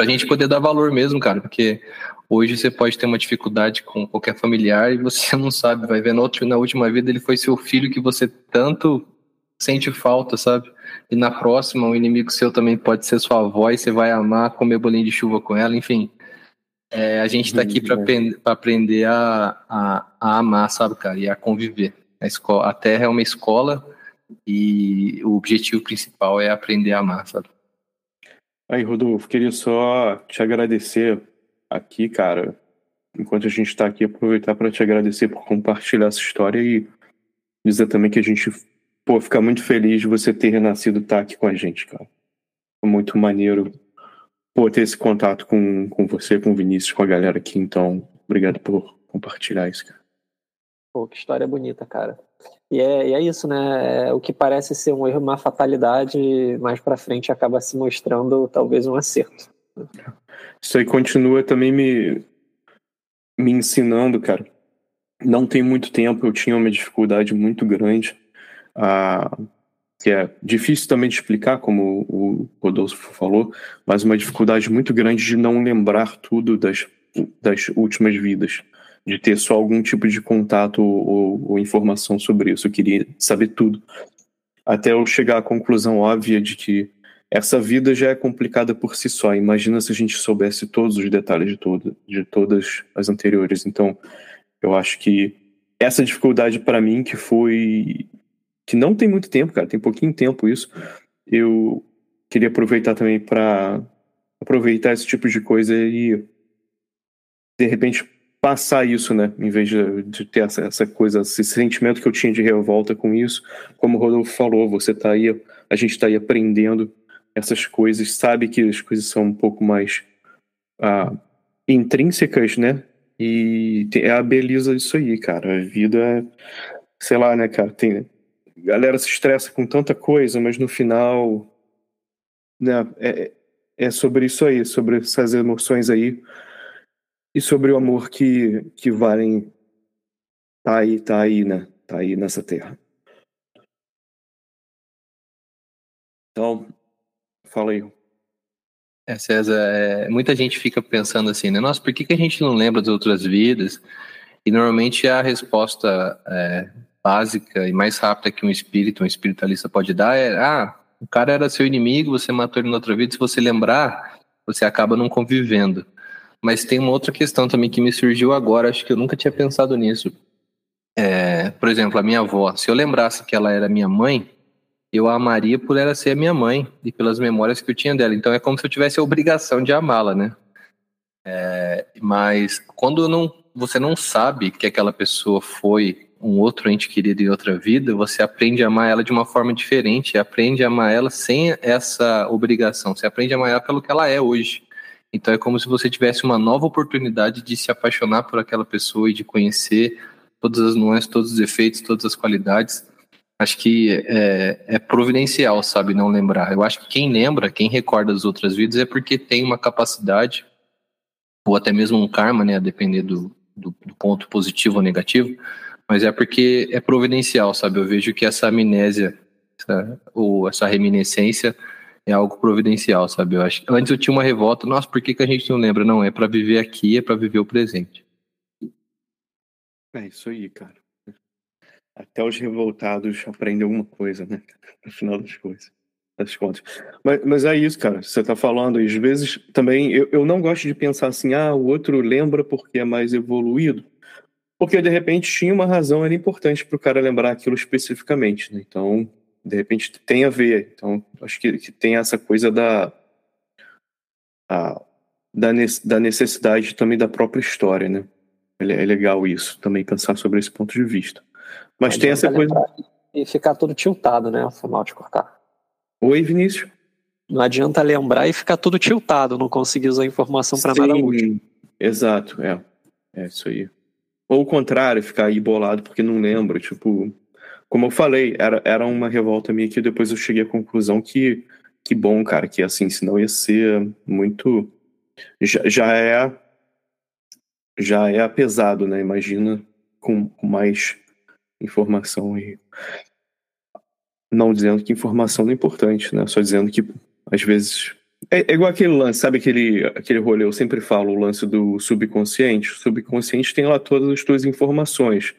Speaker 4: pra gente poder dar valor mesmo, cara, porque hoje você pode ter uma dificuldade com qualquer familiar e você não sabe, vai ver na, outra, na última vida ele foi seu filho que você tanto sente falta, sabe? E na próxima, o inimigo seu também pode ser sua avó e você vai amar comer bolinho de chuva com ela, enfim. É, a gente está aqui para aprender a, a, a, amar, sabe, cara, e a conviver. A, escola, a Terra é uma escola e o objetivo principal é aprender a amar, sabe?
Speaker 2: Aí, Rodolfo, queria só te agradecer aqui, cara. Enquanto a gente está aqui, aproveitar para te agradecer por compartilhar essa história e dizer também que a gente pô, ficar muito feliz de você ter renascido estar tá aqui com a gente, cara. Muito maneiro pô, ter esse contato com, com você, com o Vinícius, com a galera aqui. Então, obrigado por compartilhar isso, cara.
Speaker 3: Pô, que história bonita, cara. E é, e é isso, né? É, o que parece ser um erro, uma fatalidade, mais para frente acaba se mostrando talvez um acerto.
Speaker 2: Isso aí continua também me, me ensinando, cara. Não tem muito tempo, eu tinha uma dificuldade muito grande que é difícil também de explicar, como o Rodolfo falou, mas uma dificuldade muito grande de não lembrar tudo das, das últimas vidas, de ter só algum tipo de contato ou, ou informação sobre isso. Eu queria saber tudo. Até eu chegar à conclusão óbvia de que essa vida já é complicada por si só. Imagina se a gente soubesse todos os detalhes de, todo, de todas as anteriores. Então, eu acho que essa dificuldade para mim que foi que não tem muito tempo, cara, tem pouquinho tempo isso. Eu queria aproveitar também para aproveitar esse tipo de coisa e de repente passar isso, né? Em vez de, de ter essa, essa, coisa, esse sentimento que eu tinha de revolta com isso. Como o Rodolfo falou, você tá aí, a gente tá aí aprendendo essas coisas, sabe que as coisas são um pouco mais ah, intrínsecas, né? E é a beleza disso aí, cara. A vida é, sei lá, né, cara? Tem, galera se estressa com tanta coisa, mas no final né, é, é sobre isso aí, sobre essas emoções aí e sobre o amor que, que valem tá aí, tá aí, né? tá aí nessa terra. Então, fala aí.
Speaker 4: É, César, é, muita gente fica pensando assim, né? Nossa, por que, que a gente não lembra das outras vidas? E normalmente a resposta é, básica e mais rápida que um espírito, um espiritualista pode dar é: ah, o cara era seu inimigo, você matou ele na outra vida, se você lembrar, você acaba não convivendo. Mas tem uma outra questão também que me surgiu agora, acho que eu nunca tinha pensado nisso. É, por exemplo, a minha avó, se eu lembrasse que ela era minha mãe, eu a amaria por ela ser a minha mãe e pelas memórias que eu tinha dela. Então é como se eu tivesse a obrigação de amá-la, né? É, mas quando não, você não sabe que aquela pessoa foi um outro ente querido em outra vida, você aprende a amar ela de uma forma diferente, aprende a amar ela sem essa obrigação, você aprende a amar ela pelo que ela é hoje. Então é como se você tivesse uma nova oportunidade de se apaixonar por aquela pessoa e de conhecer todas as nuances, todos os efeitos, todas as qualidades acho que é, é, providencial, sabe, não lembrar. Eu acho que quem lembra, quem recorda das outras vidas é porque tem uma capacidade, ou até mesmo um karma, né, a depender do, do, do, ponto positivo ou negativo, mas é porque é providencial, sabe? Eu vejo que essa amnésia, essa, ou essa reminiscência é algo providencial, sabe? Eu acho antes eu tinha uma revolta, nossa, por que, que a gente não lembra? Não, é para viver aqui, é para viver o presente.
Speaker 2: É isso aí, cara. Até os revoltados aprendem alguma coisa, né? No final das coisas. Das contas. Mas, mas é isso, cara. Você tá falando, e às vezes também eu, eu não gosto de pensar assim, ah, o outro lembra porque é mais evoluído. Porque de repente tinha uma razão, era importante para o cara lembrar aquilo especificamente, né? Então, de repente tem a ver. Então, acho que, que tem essa coisa da, a, da, da necessidade também da própria história, né? É, é legal isso, também pensar sobre esse ponto de vista. Mas tem essa coisa.
Speaker 3: E ficar todo tiltado, né? Foi mal de cortar.
Speaker 2: Oi, Vinícius.
Speaker 3: Não adianta lembrar e ficar todo tiltado, não conseguir usar a informação para nada útil.
Speaker 2: Exato, é. É isso aí. Ou o contrário, ficar aí bolado porque não lembra. Tipo, como eu falei, era, era uma revolta minha que depois eu cheguei à conclusão que que bom, cara, que assim, senão ia ser muito. Já, já é. Já é pesado, né? Imagina com, com mais informação e não dizendo que informação não é importante, né? Só dizendo que às vezes é, é, igual aquele lance, sabe aquele aquele rolê, eu sempre falo o lance do subconsciente. O subconsciente tem lá todas as suas informações.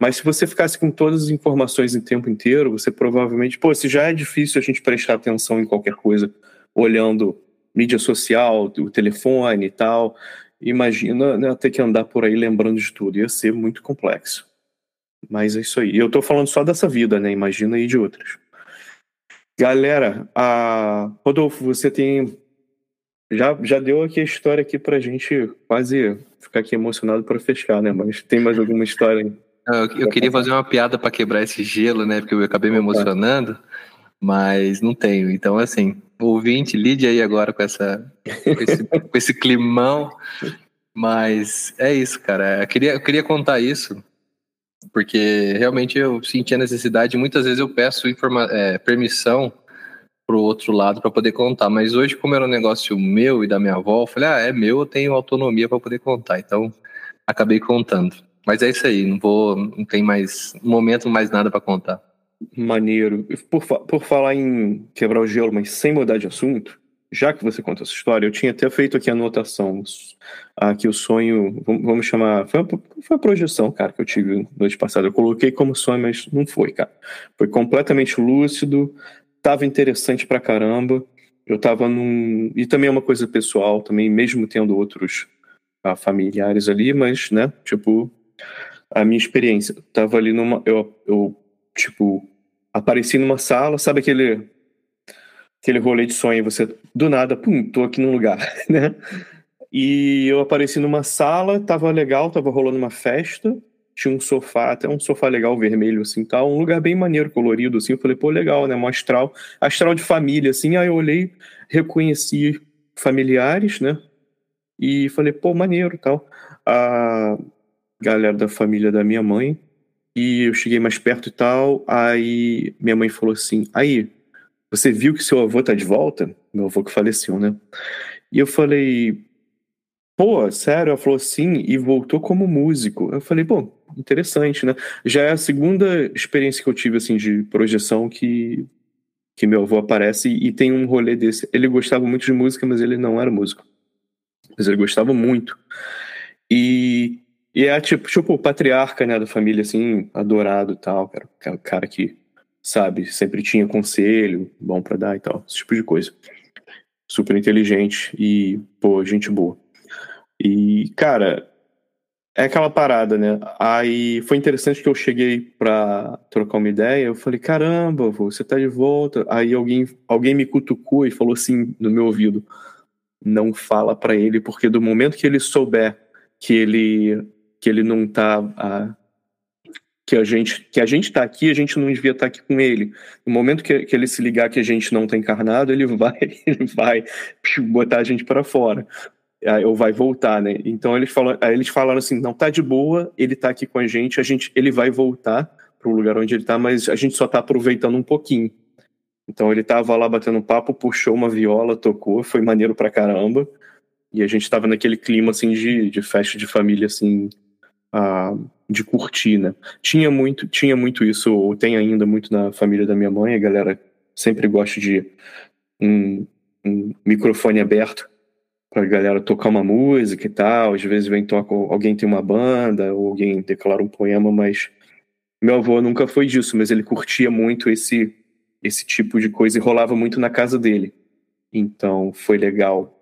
Speaker 2: Mas se você ficasse com todas as informações em tempo inteiro, você provavelmente, pô, se já é difícil a gente prestar atenção em qualquer coisa olhando mídia social, o telefone e tal, imagina né, ter que andar por aí lembrando de tudo, ia ser muito complexo. Mas é isso aí. Eu tô falando só dessa vida, né? Imagina aí de outras. Galera, a... Rodolfo, você tem. Já, já deu aqui a história aqui pra gente quase ficar aqui emocionado para fechar, né? Mas tem mais alguma história?
Speaker 4: Eu, eu queria fazer uma piada para quebrar esse gelo, né? Porque eu acabei me emocionando, mas não tenho. Então, assim, ouvinte, lide aí agora com, essa, com, esse, com esse climão. Mas é isso, cara. Eu queria, eu queria contar isso porque realmente eu senti a necessidade, muitas vezes eu peço informa é, permissão pro outro lado para poder contar, mas hoje como era um negócio meu e da minha avó, eu falei, ah, é meu, eu tenho autonomia para poder contar, então acabei contando. Mas é isso aí, não vou, não tem mais, momento mais nada para contar.
Speaker 2: Maneiro. Por, por falar em quebrar o gelo, mas sem mudar de assunto, já que você conta essa história, eu tinha até feito aqui a anotação. Aqui o sonho, vamos chamar. Foi uma, foi uma projeção, cara, que eu tive noite passada. Eu coloquei como sonho, mas não foi, cara. Foi completamente lúcido, tava interessante pra caramba. Eu tava num. E também é uma coisa pessoal, também, mesmo tendo outros ah, familiares ali, mas, né, tipo, a minha experiência. Eu tava ali numa. Eu, eu, tipo, apareci numa sala, sabe aquele aquele rolê de sonho, você do nada, pum, tô aqui num lugar, né? E eu apareci numa sala, tava legal, tava rolando uma festa, tinha um sofá, até um sofá legal, vermelho, assim, tal, um lugar bem maneiro, colorido, assim, eu falei, pô, legal, né, um astral, astral de família, assim, aí eu olhei, reconheci familiares, né, e falei, pô, maneiro, tal, a galera da família da minha mãe, e eu cheguei mais perto e tal, aí minha mãe falou assim, aí, você viu que seu avô tá de volta? Meu avô que faleceu, né? E eu falei, pô, sério? Ela falou sim e voltou como músico. Eu falei, pô, interessante, né? Já é a segunda experiência que eu tive, assim, de projeção que, que meu avô aparece e tem um rolê desse. Ele gostava muito de música, mas ele não era músico. Mas ele gostava muito. E, e é tipo, tipo o patriarca, né, da família, assim, adorado e tal. Cara, cara que, sabe, sempre tinha conselho, bom para dar e tal. Esse tipo de coisa. Super inteligente e, pô, gente boa. E, cara, é aquela parada, né? Aí foi interessante que eu cheguei pra trocar uma ideia. Eu falei, caramba, você tá de volta. Aí alguém, alguém me cutucou e falou assim no meu ouvido: não fala para ele, porque do momento que ele souber que ele que ele não tá a, que a gente que a gente tá aqui, a gente não devia estar tá aqui com ele. No momento que, que ele se ligar que a gente não tá encarnado, ele vai ele vai botar a gente para fora ou vai voltar, né? Então eles falam, eles falaram assim, não tá de boa, ele tá aqui com a gente, a gente, ele vai voltar pro lugar onde ele tá, mas a gente só tá aproveitando um pouquinho. Então ele tava lá batendo papo, puxou uma viola, tocou, foi maneiro pra caramba. E a gente tava naquele clima assim de, de festa de família assim, de curtir, né? Tinha muito, tinha muito isso, ou tem ainda muito na família da minha mãe, a galera sempre gosta de um, um microfone aberto pra galera tocar uma música e tal. Às vezes vem toca, alguém tem uma banda, ou alguém declara um poema, mas meu avô nunca foi disso, mas ele curtia muito esse esse tipo de coisa e rolava muito na casa dele. Então foi legal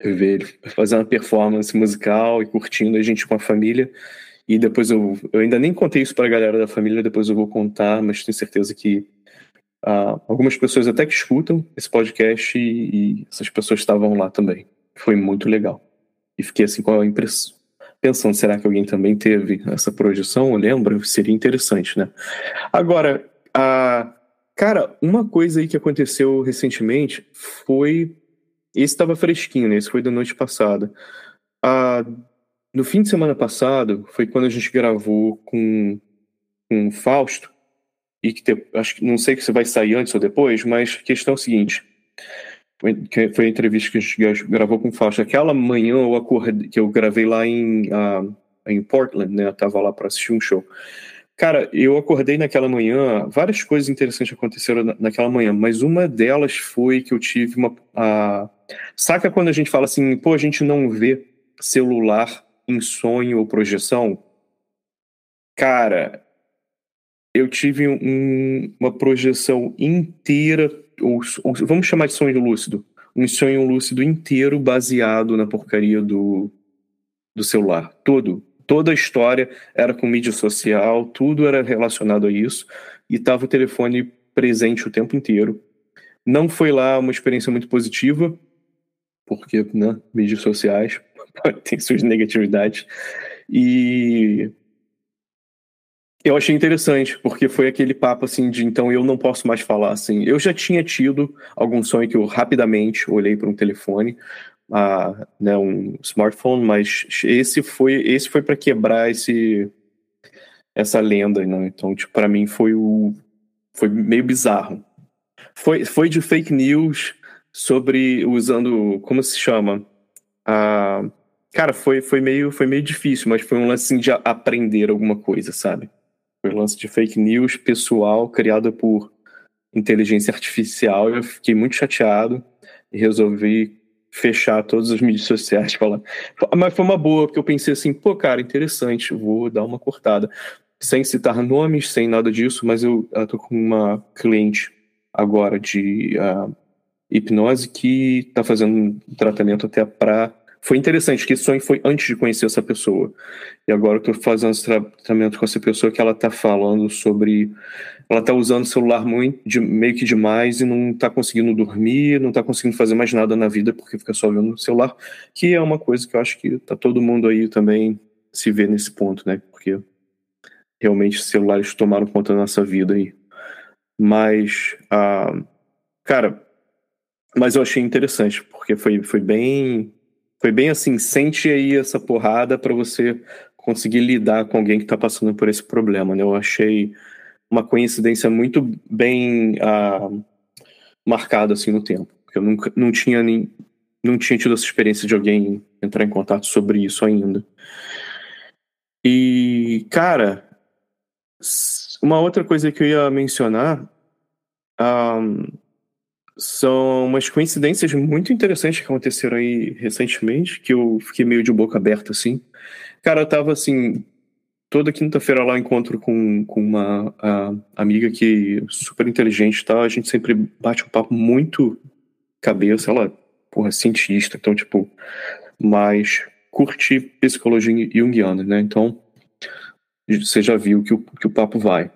Speaker 2: ver ele fazer uma performance musical e curtindo a gente com a família. E depois eu, eu ainda nem contei isso para a galera da família, depois eu vou contar, mas tenho certeza que Uh, algumas pessoas até que escutam esse podcast e, e, essas pessoas estavam lá também. Foi muito legal. E fiquei assim com a impressão, pensando, será que alguém também teve essa projeção? Lembra? Seria interessante, né? Agora, uh, cara, uma coisa aí que aconteceu recentemente foi... Esse estava fresquinho, né? Esse foi da noite passada. Uh, no fim de semana passado, foi quando a gente gravou com, com o Fausto, e que te, acho que não sei se vai sair antes ou depois, mas a questão é o seguinte: foi a entrevista que a gente gravou com o Fausto. Aquela manhã eu acordei, que eu gravei lá em, uh, em Portland, né? Eu tava lá para assistir um show. Cara, eu acordei naquela manhã, várias coisas interessantes aconteceram na, naquela manhã, mas uma delas foi que eu tive uma. Uh, saca quando a gente fala assim, pô, a gente não vê celular em sonho ou projeção? Cara, eu tive um, uma projeção inteira, ou, ou, vamos chamar de sonho lúcido, um sonho lúcido inteiro baseado na porcaria do, do celular. Todo. Toda a história era com mídia social, tudo era relacionado a isso, e estava o telefone presente o tempo inteiro. Não foi lá uma experiência muito positiva, porque, né, mídias sociais tem suas negatividades. E eu achei interessante, porque foi aquele papo assim de então eu não posso mais falar assim. Eu já tinha tido algum sonho que eu rapidamente olhei para um telefone, uh, né, um smartphone, mas esse foi esse foi para quebrar esse essa lenda, né? Então, tipo, para mim foi o foi meio bizarro. Foi foi de fake news sobre usando como se chama? Uh, cara, foi foi meio foi meio difícil, mas foi um lance assim, de aprender alguma coisa, sabe? Foi um lance de fake news pessoal criado por inteligência artificial. Eu fiquei muito chateado e resolvi fechar todas as mídias sociais. Falar. Mas foi uma boa, porque eu pensei assim, pô, cara, interessante, vou dar uma cortada. Sem citar nomes, sem nada disso, mas eu, eu tô com uma cliente agora de uh, hipnose que está fazendo um tratamento até para foi interessante que sonho foi antes de conhecer essa pessoa. E agora eu estou fazendo esse tratamento com essa pessoa que ela está falando sobre. Ela está usando o celular muito, de, meio que demais e não está conseguindo dormir, não está conseguindo fazer mais nada na vida porque fica só vendo o celular, que é uma coisa que eu acho que tá todo mundo aí também se vê nesse ponto, né? Porque realmente os celulares tomaram conta da nossa vida aí. Mas, ah, cara, mas eu achei interessante, porque foi, foi bem foi bem assim, sente aí essa porrada para você conseguir lidar com alguém que está passando por esse problema, né? Eu achei uma coincidência muito bem uh, marcada assim no tempo, porque eu nunca não tinha nem não tinha tido essa experiência de alguém entrar em contato sobre isso ainda. E, cara, uma outra coisa que eu ia mencionar um, são umas coincidências muito interessantes que aconteceram aí recentemente, que eu fiquei meio de boca aberta, assim. Cara, eu tava, assim, toda quinta-feira lá encontro com, com uma amiga que é super inteligente tal, a gente sempre bate um papo muito cabeça, ela, porra, cientista, então, tipo, mas curte psicologia junguiana, né? Então, você já viu que o, que o papo vai.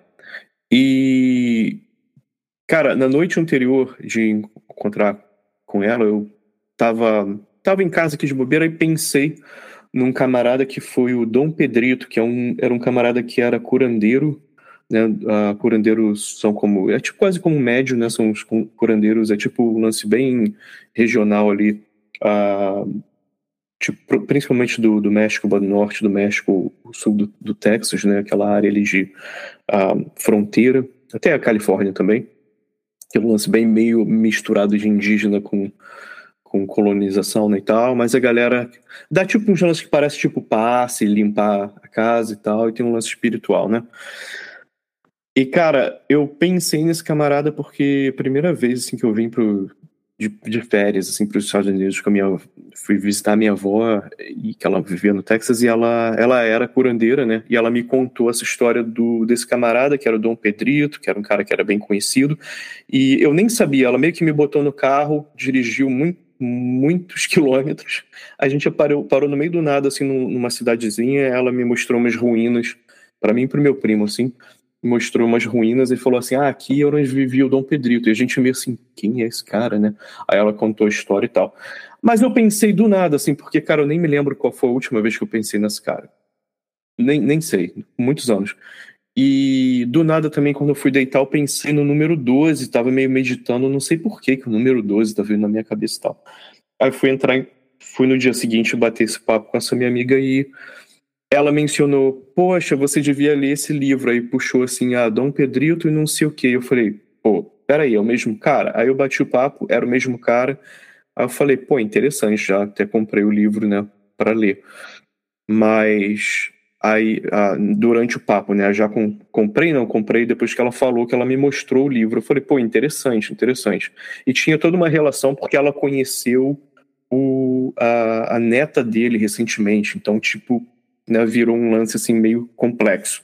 Speaker 2: E, cara, na noite anterior de encontrar com ela, eu tava, tava em casa aqui de bobeira e pensei num camarada que foi o Dom Pedrito, que é um, era um camarada que era curandeiro, né? Uh, curandeiros são como é tipo quase como médio, né? São os curandeiros, é tipo um lance bem regional ali, uh, tipo, principalmente do, do México, do norte do México, sul do, do Texas, né? Aquela área ali de uh, fronteira, até a Califórnia também, que é um lance bem meio misturado de indígena com com colonização né, e tal, mas a galera dá tipo uns lances que parece tipo passe, limpar a casa e tal, e tem um lance espiritual, né? E cara, eu pensei nesse camarada porque primeira vez assim que eu vim pro de, de férias assim para os Estados Unidos com a minha fui visitar minha avó e que ela vivia no Texas e ela ela era curandeira, né? E ela me contou essa história do desse camarada que era o Dom Pedrito, que era um cara que era bem conhecido, e eu nem sabia, ela meio que me botou no carro, dirigiu muito muitos quilômetros. A gente parou, parou no meio do nada, assim, numa cidadezinha. Ela me mostrou umas ruínas, para mim e pro meu primo, assim. Mostrou umas ruínas e falou assim: Ah, aqui é onde vivia o Dom Pedrito. E a gente meio assim: Quem é esse cara, né? Aí ela contou a história e tal. Mas eu pensei do nada, assim, porque, cara, eu nem me lembro qual foi a última vez que eu pensei nesse cara. Nem, nem sei, muitos anos. E do nada também, quando eu fui deitar, eu pensei no número 12, tava meio meditando, não sei por que que o número 12 tá vindo na minha cabeça e tal. Aí fui entrar, fui no dia seguinte bater esse papo com essa minha amiga e ela mencionou, poxa, você devia ler esse livro. Aí puxou assim, ah, Dom Pedrito e não sei o que. Eu falei, pô, peraí, é o mesmo cara? Aí eu bati o papo, era o mesmo cara. Aí eu falei, pô, interessante, já até comprei o livro, né, para ler. Mas Aí, durante o papo, né? Já com, comprei, não comprei, depois que ela falou que ela me mostrou o livro. Eu falei, pô, interessante, interessante. E tinha toda uma relação porque ela conheceu o, a, a neta dele recentemente. Então, tipo, né, virou um lance assim meio complexo.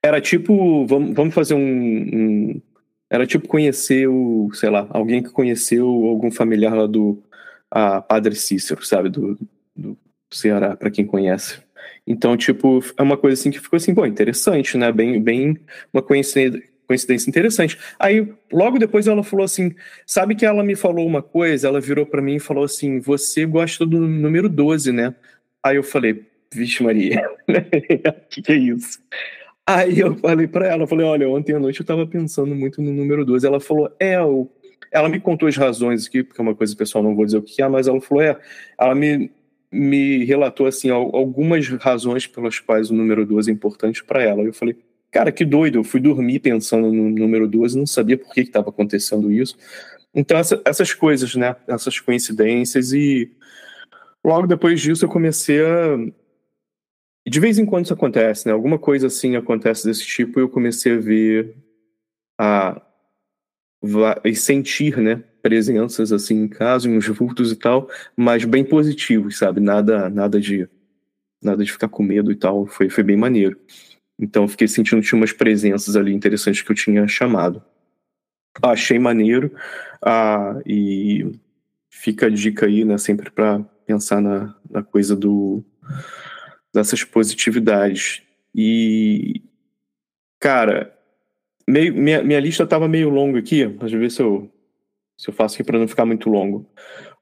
Speaker 2: Era tipo, vamos, vamos fazer um, um, Era tipo conhecer o, sei lá, alguém que conheceu algum familiar lá do a Padre Cícero, sabe? Do, do Ceará, para quem conhece. Então, tipo, é uma coisa assim que ficou assim, bom, interessante, né? Bem, bem uma coincidência, coincidência interessante. Aí, logo depois ela falou assim, sabe que ela me falou uma coisa, ela virou para mim e falou assim, você gosta do número 12, né? Aí eu falei, vixe Maria, o que, que é isso? Aí eu falei para ela, falei, olha, ontem à noite eu tava pensando muito no número 12. Ela falou, é, o... ela me contou as razões aqui, porque é uma coisa pessoal, não vou dizer o que é, mas ela falou, é, ela me me relatou assim algumas razões pelas quais o número 12 é importante para ela. Eu falei, cara, que doido, eu fui dormir pensando no número 12, não sabia por que estava acontecendo isso. Então, essa, essas coisas, né, essas coincidências, e logo depois disso eu comecei a. De vez em quando isso acontece, né? Alguma coisa assim acontece desse tipo e eu comecei a ver a. e sentir, né? presenças assim em casa, uns vultos e tal, mas bem positivos, sabe? Nada, nada de nada de ficar com medo e tal. Foi, foi bem maneiro. Então fiquei sentindo que tinha umas presenças ali interessantes que eu tinha chamado. Achei maneiro ah, e fica a dica aí, né? Sempre para pensar na, na coisa do dessas positividades. E cara, meio, minha, minha lista tava meio longa aqui, mas ver se eu se eu faço aqui para não ficar muito longo.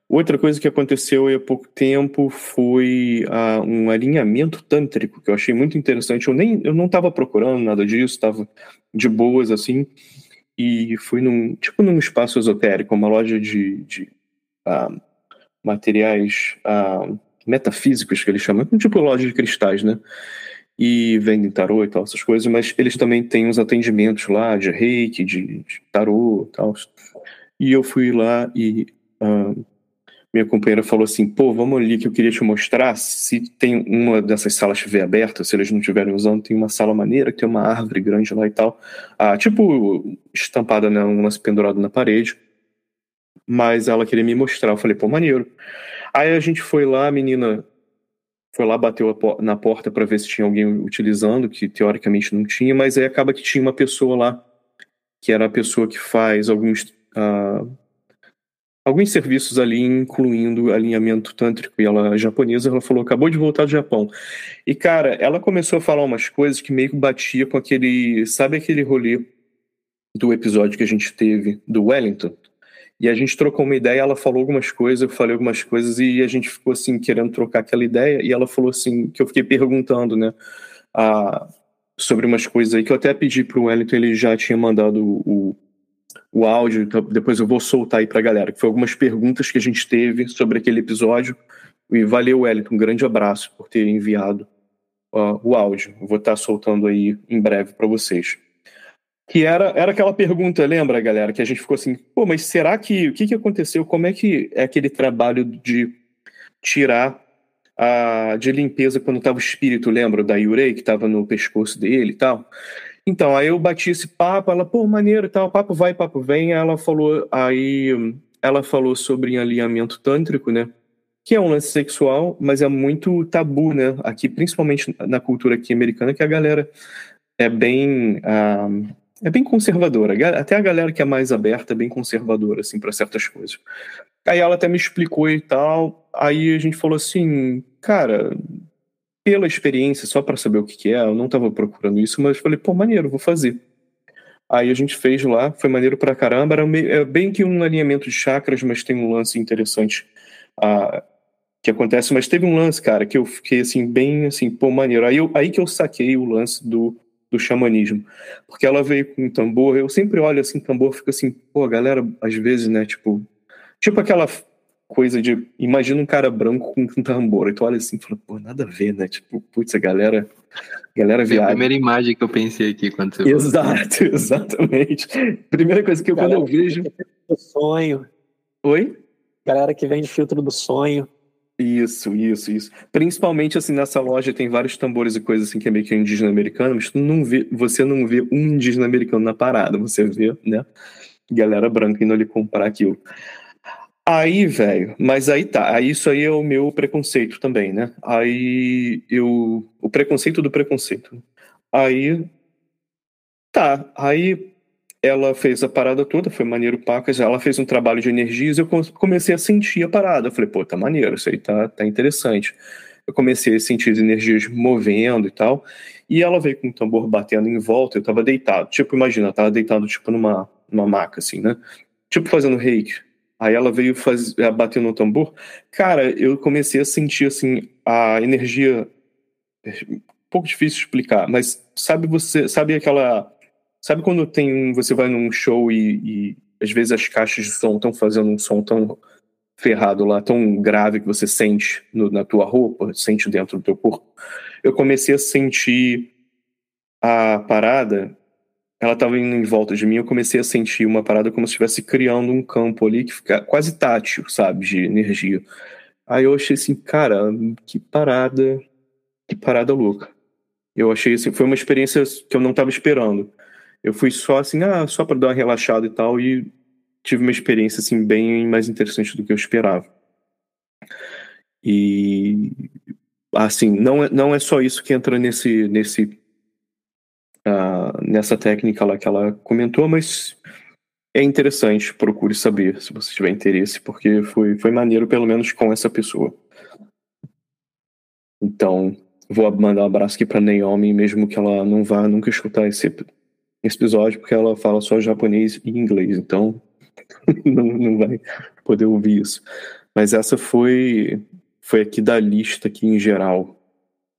Speaker 2: Outra coisa que aconteceu há pouco tempo foi uh, um alinhamento tântrico que eu achei muito interessante. Eu nem eu não estava procurando nada disso, estava de boas assim e fui num tipo num espaço esotérico, uma loja de, de uh, materiais uh, metafísicos que eles chamam, tipo loja de cristais, né? E vendem tarô e tal essas coisas, mas eles também têm uns atendimentos lá de reiki, de, de tarô, e tal. E eu fui lá e uh, minha companheira falou assim: pô, vamos ali que eu queria te mostrar. Se tem uma dessas salas estiver aberta, se eles não estiverem usando, tem uma sala maneira, que tem uma árvore grande lá e tal. Ah, tipo, estampada, né? Um lance pendurado na parede. Mas ela queria me mostrar. Eu falei, pô, maneiro. Aí a gente foi lá, a menina foi lá, bateu na porta para ver se tinha alguém utilizando, que teoricamente não tinha, mas aí acaba que tinha uma pessoa lá, que era a pessoa que faz alguns. Uh, alguns serviços ali, incluindo alinhamento tântrico, e ela é japonesa, ela falou, acabou de voltar do Japão. E, cara, ela começou a falar umas coisas que meio que batia com aquele, sabe aquele rolê do episódio que a gente teve do Wellington? E a gente trocou uma ideia, ela falou algumas coisas, eu falei algumas coisas, e a gente ficou, assim, querendo trocar aquela ideia, e ela falou, assim, que eu fiquei perguntando, né, a, sobre umas coisas aí, que eu até pedi pro Wellington, ele já tinha mandado o o áudio, então depois eu vou soltar aí pra galera, que foi algumas perguntas que a gente teve sobre aquele episódio. E valeu, Wellington, um grande abraço por ter enviado uh, o áudio. vou estar tá soltando aí em breve para vocês. Que era, era aquela pergunta, lembra, galera, que a gente ficou assim, pô, mas será que, o que, que aconteceu? Como é que é aquele trabalho de tirar a de limpeza quando estava o espírito, lembra, da Yurei, que estava no pescoço dele e tal? Então, aí eu bati esse papo, ela, pô, maneiro e tal, papo vai, papo vem. Ela falou, aí ela falou sobre alinhamento tântrico, né? Que é um lance sexual, mas é muito tabu, né? Aqui, principalmente na cultura aqui americana, que a galera é bem. Uh, é bem conservadora. Até a galera que é mais aberta é bem conservadora, assim, para certas coisas. Aí ela até me explicou e tal. Aí a gente falou assim, cara, pela experiência, só para saber o que, que é, eu não estava procurando isso, mas falei, pô, maneiro, vou fazer. Aí a gente fez lá, foi maneiro pra caramba, era meio, é bem que um alinhamento de chakras, mas tem um lance interessante ah, que acontece, mas teve um lance, cara, que eu fiquei assim, bem assim, pô, maneiro. Aí, eu, aí que eu saquei o lance do, do xamanismo. Porque ela veio com um tambor, eu sempre olho assim, tambor, fica assim, pô, a galera, às vezes, né, tipo, tipo aquela coisa de. Imagina um cara branco com um tambor. E tu olha assim e fala, pô, nada a ver, né? Tipo, putz, a galera. A galera viaja.
Speaker 4: a primeira imagem que eu pensei aqui quando você
Speaker 2: Exato, exatamente. Primeira coisa que eu, quando eu vejo.
Speaker 3: Do sonho.
Speaker 2: Oi?
Speaker 3: Galera que vende filtro do sonho.
Speaker 2: Isso, isso, isso. Principalmente assim nessa loja tem vários tambores e coisas assim que é meio que indígena americano, mas não vê, você não vê um indígena americano na parada, você vê, né? Galera branca indo ali comprar aquilo. Aí, velho, mas aí tá. Aí isso aí é o meu preconceito também, né? Aí eu. O preconceito do preconceito. Aí. Tá. Aí ela fez a parada toda, foi maneiro pacas. Ela fez um trabalho de energias e eu comecei a sentir a parada. Eu falei, pô, tá maneiro, isso aí tá, tá interessante. Eu comecei a sentir as energias movendo e tal. E ela veio com o tambor batendo em volta, eu tava deitado. Tipo, imagina, eu tava deitado tipo numa, numa maca, assim, né? Tipo fazendo reiki Aí ela veio faz, eh, bater no tambor. Cara, eu comecei a sentir assim a energia. Um pouco difícil de explicar, mas sabe você, sabe aquela, sabe quando tem você vai num show e, e às vezes as caixas de som estão fazendo um som tão ferrado lá, tão grave que você sente no, na tua roupa, sente dentro do teu corpo. Eu comecei a sentir a parada ela estava indo em volta de mim, eu comecei a sentir uma parada como se estivesse criando um campo ali que fica quase tátil, sabe, de energia. Aí eu achei assim, cara, que parada, que parada louca. Eu achei assim, foi uma experiência que eu não estava esperando. Eu fui só assim, ah, só para dar uma relaxada e tal, e tive uma experiência assim bem mais interessante do que eu esperava. E assim, não é, não é só isso que entra nesse nesse uh, nessa técnica lá que ela comentou, mas é interessante, procure saber se você tiver interesse, porque foi, foi maneiro, pelo menos com essa pessoa. Então, vou mandar um abraço aqui para Naomi, mesmo que ela não vá nunca escutar esse, esse episódio, porque ela fala só japonês e inglês, então não, não vai poder ouvir isso. Mas essa foi foi aqui da lista aqui em geral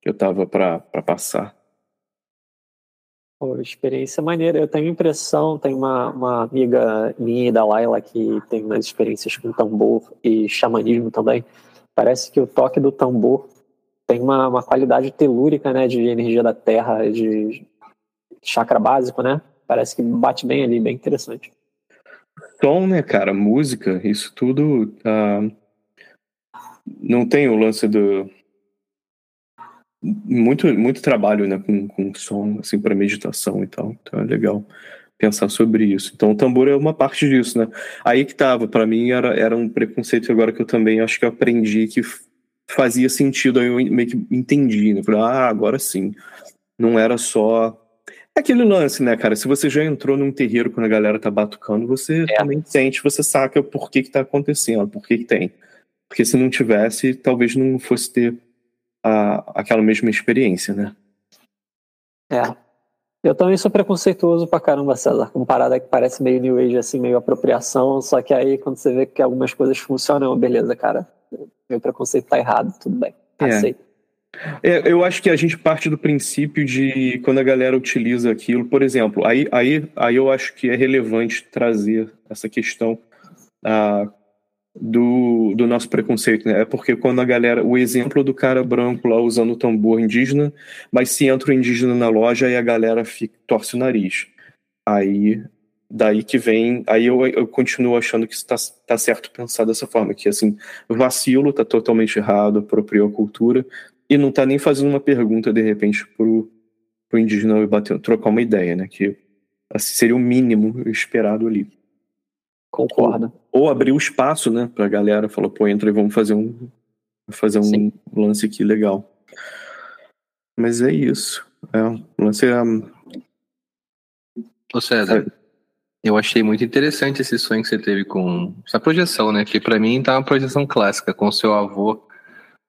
Speaker 2: que eu tava para passar.
Speaker 3: Pô, experiência maneira. Eu tenho impressão, tem uma, uma amiga minha da Laila que tem umas experiências com tambor e xamanismo também. Parece que o toque do tambor tem uma, uma qualidade telúrica, né, de energia da terra, de chakra básico, né? Parece que bate bem ali, bem interessante.
Speaker 2: Tom, né, cara, música, isso tudo. Uh, não tem o lance do muito muito trabalho né com, com som assim para meditação e tal então é legal pensar sobre isso então o tambor é uma parte disso né aí que tava para mim era, era um preconceito agora que eu também acho que eu aprendi que fazia sentido aí eu meio que entendi né falei ah agora sim não era só aquele lance, né, cara? Se você já entrou num terreiro quando a galera tá batucando, você é. também sente, você saca por que que tá acontecendo, por que que tem. Porque se não tivesse, talvez não fosse ter a, aquela mesma experiência, né?
Speaker 3: É. Eu também sou preconceituoso pra caramba, César, com parada que parece meio New Age, assim, meio apropriação, só que aí quando você vê que algumas coisas funcionam, beleza, cara, meu preconceito tá errado, tudo bem, é. aceito.
Speaker 2: É, eu acho que a gente parte do princípio de quando a galera utiliza aquilo, por exemplo, aí, aí, aí eu acho que é relevante trazer essa questão ah, do, do nosso preconceito, né? É porque quando a galera, o exemplo do cara branco lá usando o tambor indígena, mas se entra o indígena na loja e a galera fica, torce o nariz. Aí daí que vem, aí eu, eu continuo achando que está tá certo pensar dessa forma, que assim, vacilo, tá totalmente errado, apropriou a cultura, e não tá nem fazendo uma pergunta de repente pro, pro indígena bater, trocar uma ideia, né? Que assim, seria o mínimo esperado ali.
Speaker 3: Concordo.
Speaker 2: Ou, ou abrir o espaço, né, pra galera, falar, pô, entra e vamos fazer um fazer um Sim. lance aqui legal. Mas é isso. É, o lance é.
Speaker 4: Ô César, é. eu achei muito interessante esse sonho que você teve com essa projeção, né? Que para mim tá uma projeção clássica com o seu avô.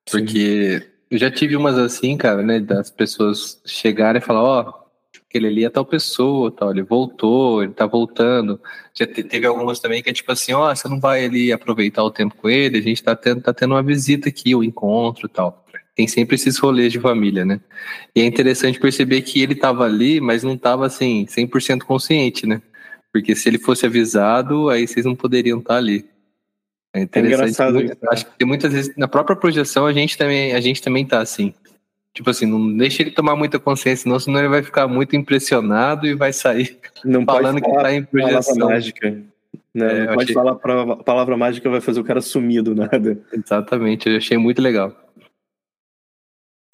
Speaker 4: Porque Sim. Eu já tive umas assim, cara, né? Das pessoas chegarem e falar, ó, oh, aquele ali é tal pessoa, tal, ele voltou, ele tá voltando. Já teve algumas também que é tipo assim, ó, oh, você não vai ali aproveitar o tempo com ele, a gente tá tendo, tá tendo uma visita aqui, o um encontro tal. Tem sempre esses rolês de família, né? E é interessante perceber que ele tava ali, mas não tava assim, 100% consciente, né? Porque se ele fosse avisado, aí vocês não poderiam estar tá ali. É, é engraçado. Muito, acho que muitas vezes na própria projeção a gente também a gente também tá assim. Tipo assim, não deixa ele tomar muita consciência, não, senão ele vai ficar muito impressionado e vai sair
Speaker 2: não falando que tá em projeção. Mágica. Né? É, pode achei... falar a palavra mágica vai fazer o cara sumir do nada.
Speaker 4: Exatamente, eu achei muito legal.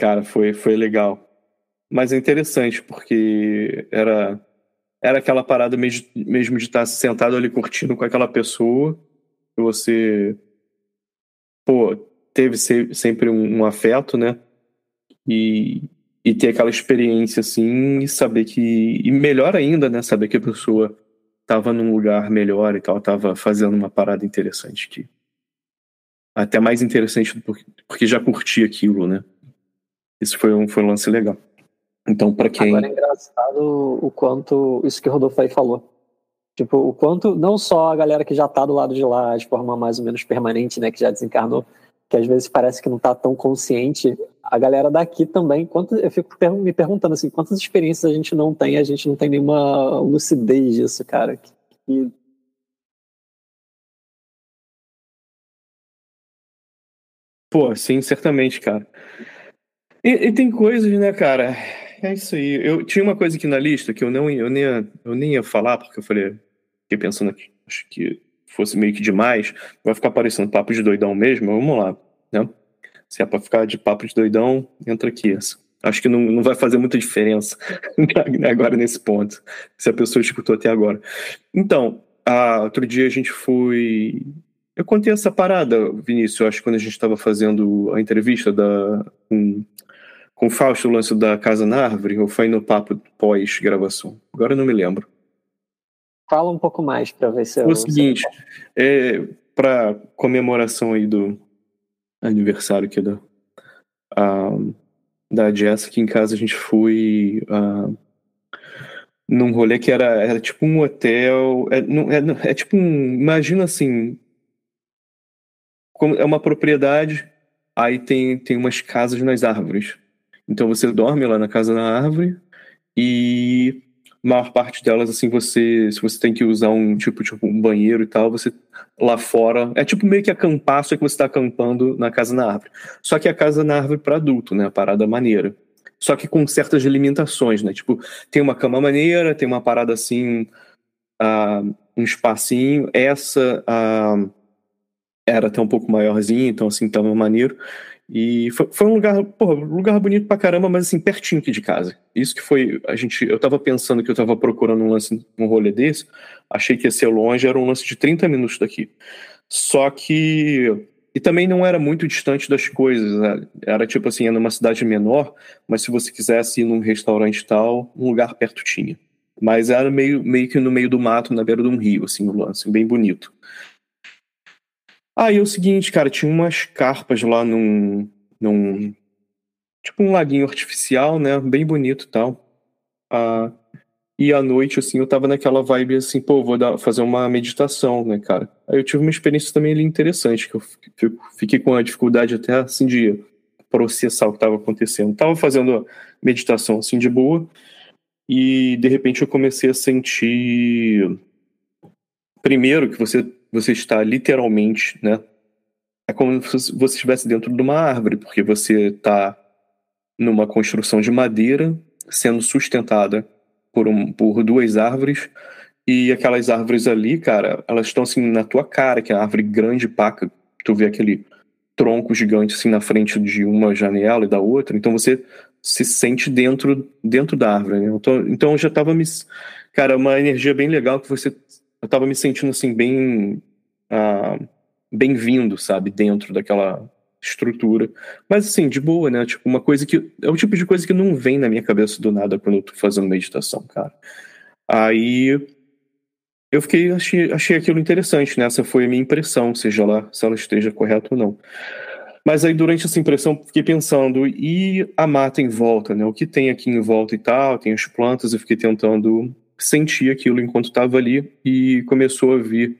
Speaker 2: Cara, foi, foi legal. Mas é interessante, porque era, era aquela parada mesmo, mesmo de estar sentado ali curtindo com aquela pessoa que você pô, teve sempre um, um afeto, né? E, e ter aquela experiência assim e saber que e melhor ainda, né, saber que a pessoa tava num lugar melhor e tal, tava fazendo uma parada interessante que até mais interessante porque, porque já curti aquilo, né? Isso foi um foi um lance legal. Então, para quem
Speaker 3: Agora é engraçado o quanto isso que o Rodolfo aí falou. Tipo, o quanto, não só a galera que já tá do lado de lá de forma mais ou menos permanente, né, que já desencarnou, que às vezes parece que não tá tão consciente, a galera daqui também, quanto, eu fico me perguntando assim, quantas experiências a gente não tem, a gente não tem nenhuma lucidez disso, cara. Que,
Speaker 2: Pô, sim, certamente, cara. E, e, tem coisas, né, cara? É isso aí. Eu tinha uma coisa aqui na lista que eu não eu nem, ia, eu nem ia falar, porque eu falei, fiquei pensando aqui, acho que fosse meio que demais, vai ficar parecendo papo de doidão mesmo, vamos lá, né? Se é pra ficar de papo de doidão, entra aqui. Acho que não, não vai fazer muita diferença agora nesse ponto, se a pessoa escutou até agora. Então, ah, outro dia a gente foi. Eu contei essa parada, Vinícius, acho que quando a gente estava fazendo a entrevista da, com, com o Fausto, o lance da Casa na Árvore, ou foi no papo pós-gravação? Agora eu não me lembro.
Speaker 3: Fala um pouco mais para ver se
Speaker 2: eu. O seguinte, é, para comemoração aí do aniversário aqui da, uh, da Jess, aqui em casa a gente foi uh, num rolê que era, era tipo um hotel. É, não, é, é tipo um. Imagina assim. Como, é uma propriedade, aí tem, tem umas casas nas árvores. Então você dorme lá na casa na árvore e maior parte delas, assim, você, se você tem que usar um tipo, tipo um banheiro e tal, você lá fora, é tipo meio que acampar, só que você está acampando na casa na árvore. Só que a casa na árvore para adulto, né, a parada maneira. Só que com certas limitações, né, tipo, tem uma cama maneira, tem uma parada assim, uh, um espacinho, essa, uh, era até um pouco maiorzinho, então assim, tava maneiro. E foi, foi um lugar, porra, um lugar bonito pra caramba, mas assim, pertinho aqui de casa. Isso que foi, a gente, eu tava pensando que eu tava procurando um lance, um rolê desse, achei que ia ser longe, era um lance de 30 minutos daqui. Só que, e também não era muito distante das coisas, né? era tipo assim, era numa cidade menor, mas se você quisesse ir num restaurante tal, um lugar perto tinha. Mas era meio, meio que no meio do mato, na beira de um rio, assim, o lance, bem bonito. Aí é o seguinte, cara, tinha umas carpas lá num, num tipo um laguinho artificial, né, bem bonito e tal. Ah, e à noite, assim, eu tava naquela vibe assim, pô, vou dar, fazer uma meditação, né, cara. Aí eu tive uma experiência também ali interessante, que eu fiquei com a dificuldade até, assim, de processar o que tava acontecendo. Tava fazendo meditação, assim, de boa, e de repente eu comecei a sentir... Primeiro que você você está literalmente, né? É como se você estivesse dentro de uma árvore, porque você está numa construção de madeira sendo sustentada por, um, por duas árvores e aquelas árvores ali, cara, elas estão assim na tua cara, que é a árvore grande paca. Tu vê aquele tronco gigante assim na frente de uma janela e da outra, então você se sente dentro dentro da árvore. Né? Então, então eu já tava me cara, uma energia bem legal que você eu tava me sentindo assim bem ah, bem-vindo, sabe, dentro daquela estrutura. Mas assim, de boa, né? Tipo, uma coisa que é o tipo de coisa que não vem na minha cabeça do nada quando eu tô fazendo meditação, cara. Aí eu fiquei achei, achei aquilo interessante, né? Essa foi a minha impressão, seja lá se ela esteja correta ou não. Mas aí durante essa impressão fiquei pensando e a mata em volta, né? O que tem aqui em volta e tal, tem as plantas, eu fiquei tentando sentir aquilo enquanto estava ali e começou a vir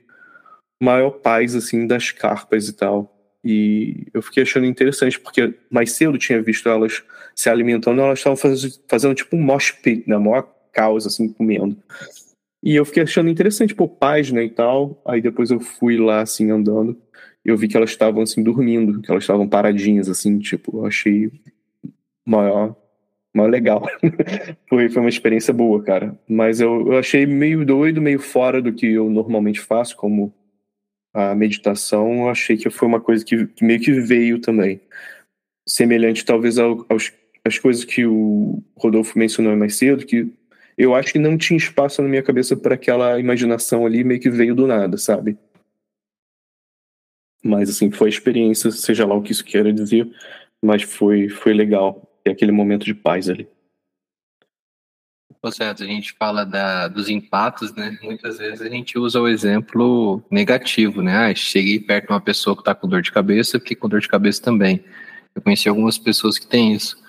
Speaker 2: maior paz assim das carpas e tal. E eu fiquei achando interessante porque mais cedo tinha visto elas se alimentando, elas estavam fazendo, fazendo tipo um mosh pit, na né? maior causa assim comendo. E eu fiquei achando interessante, pô, paz, né, e tal. Aí depois eu fui lá assim andando, eu vi que elas estavam assim dormindo, que elas estavam paradinhas assim, tipo, eu achei maior mas legal. foi, foi uma experiência boa, cara. Mas eu, eu achei meio doido, meio fora do que eu normalmente faço, como a meditação. Eu achei que foi uma coisa que, que meio que veio também. Semelhante, talvez, ao, aos, às coisas que o Rodolfo mencionou mais cedo, que eu acho que não tinha espaço na minha cabeça para aquela imaginação ali, meio que veio do nada, sabe? Mas, assim, foi a experiência, seja lá o que isso queira dizer, mas foi, foi legal ter aquele momento de paz ali.
Speaker 4: Certo, a gente fala da, dos impactos, né? Muitas vezes a gente usa o exemplo negativo, né? Ah, cheguei perto de uma pessoa que está com dor de cabeça, fiquei com dor de cabeça também. Eu conheci algumas pessoas que têm isso.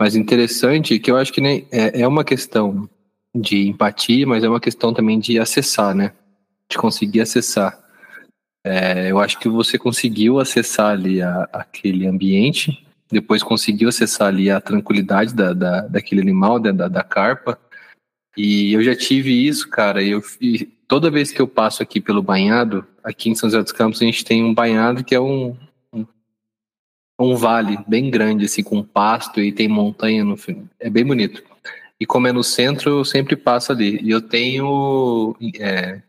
Speaker 4: Mas interessante que eu acho que nem, é, é uma questão de empatia, mas é uma questão também de acessar, né? De conseguir acessar. É, eu acho que você conseguiu acessar ali a, aquele ambiente depois conseguiu acessar ali a tranquilidade da, da, daquele animal, da, da, da carpa. E eu já tive isso, cara. Eu, toda vez que eu passo aqui pelo banhado, aqui em São José dos Campos, a gente tem um banhado que é um, um, um vale bem grande, assim, com pasto e tem montanha no fim. É bem bonito. E como é no centro, eu sempre passo ali. E eu tenho. É,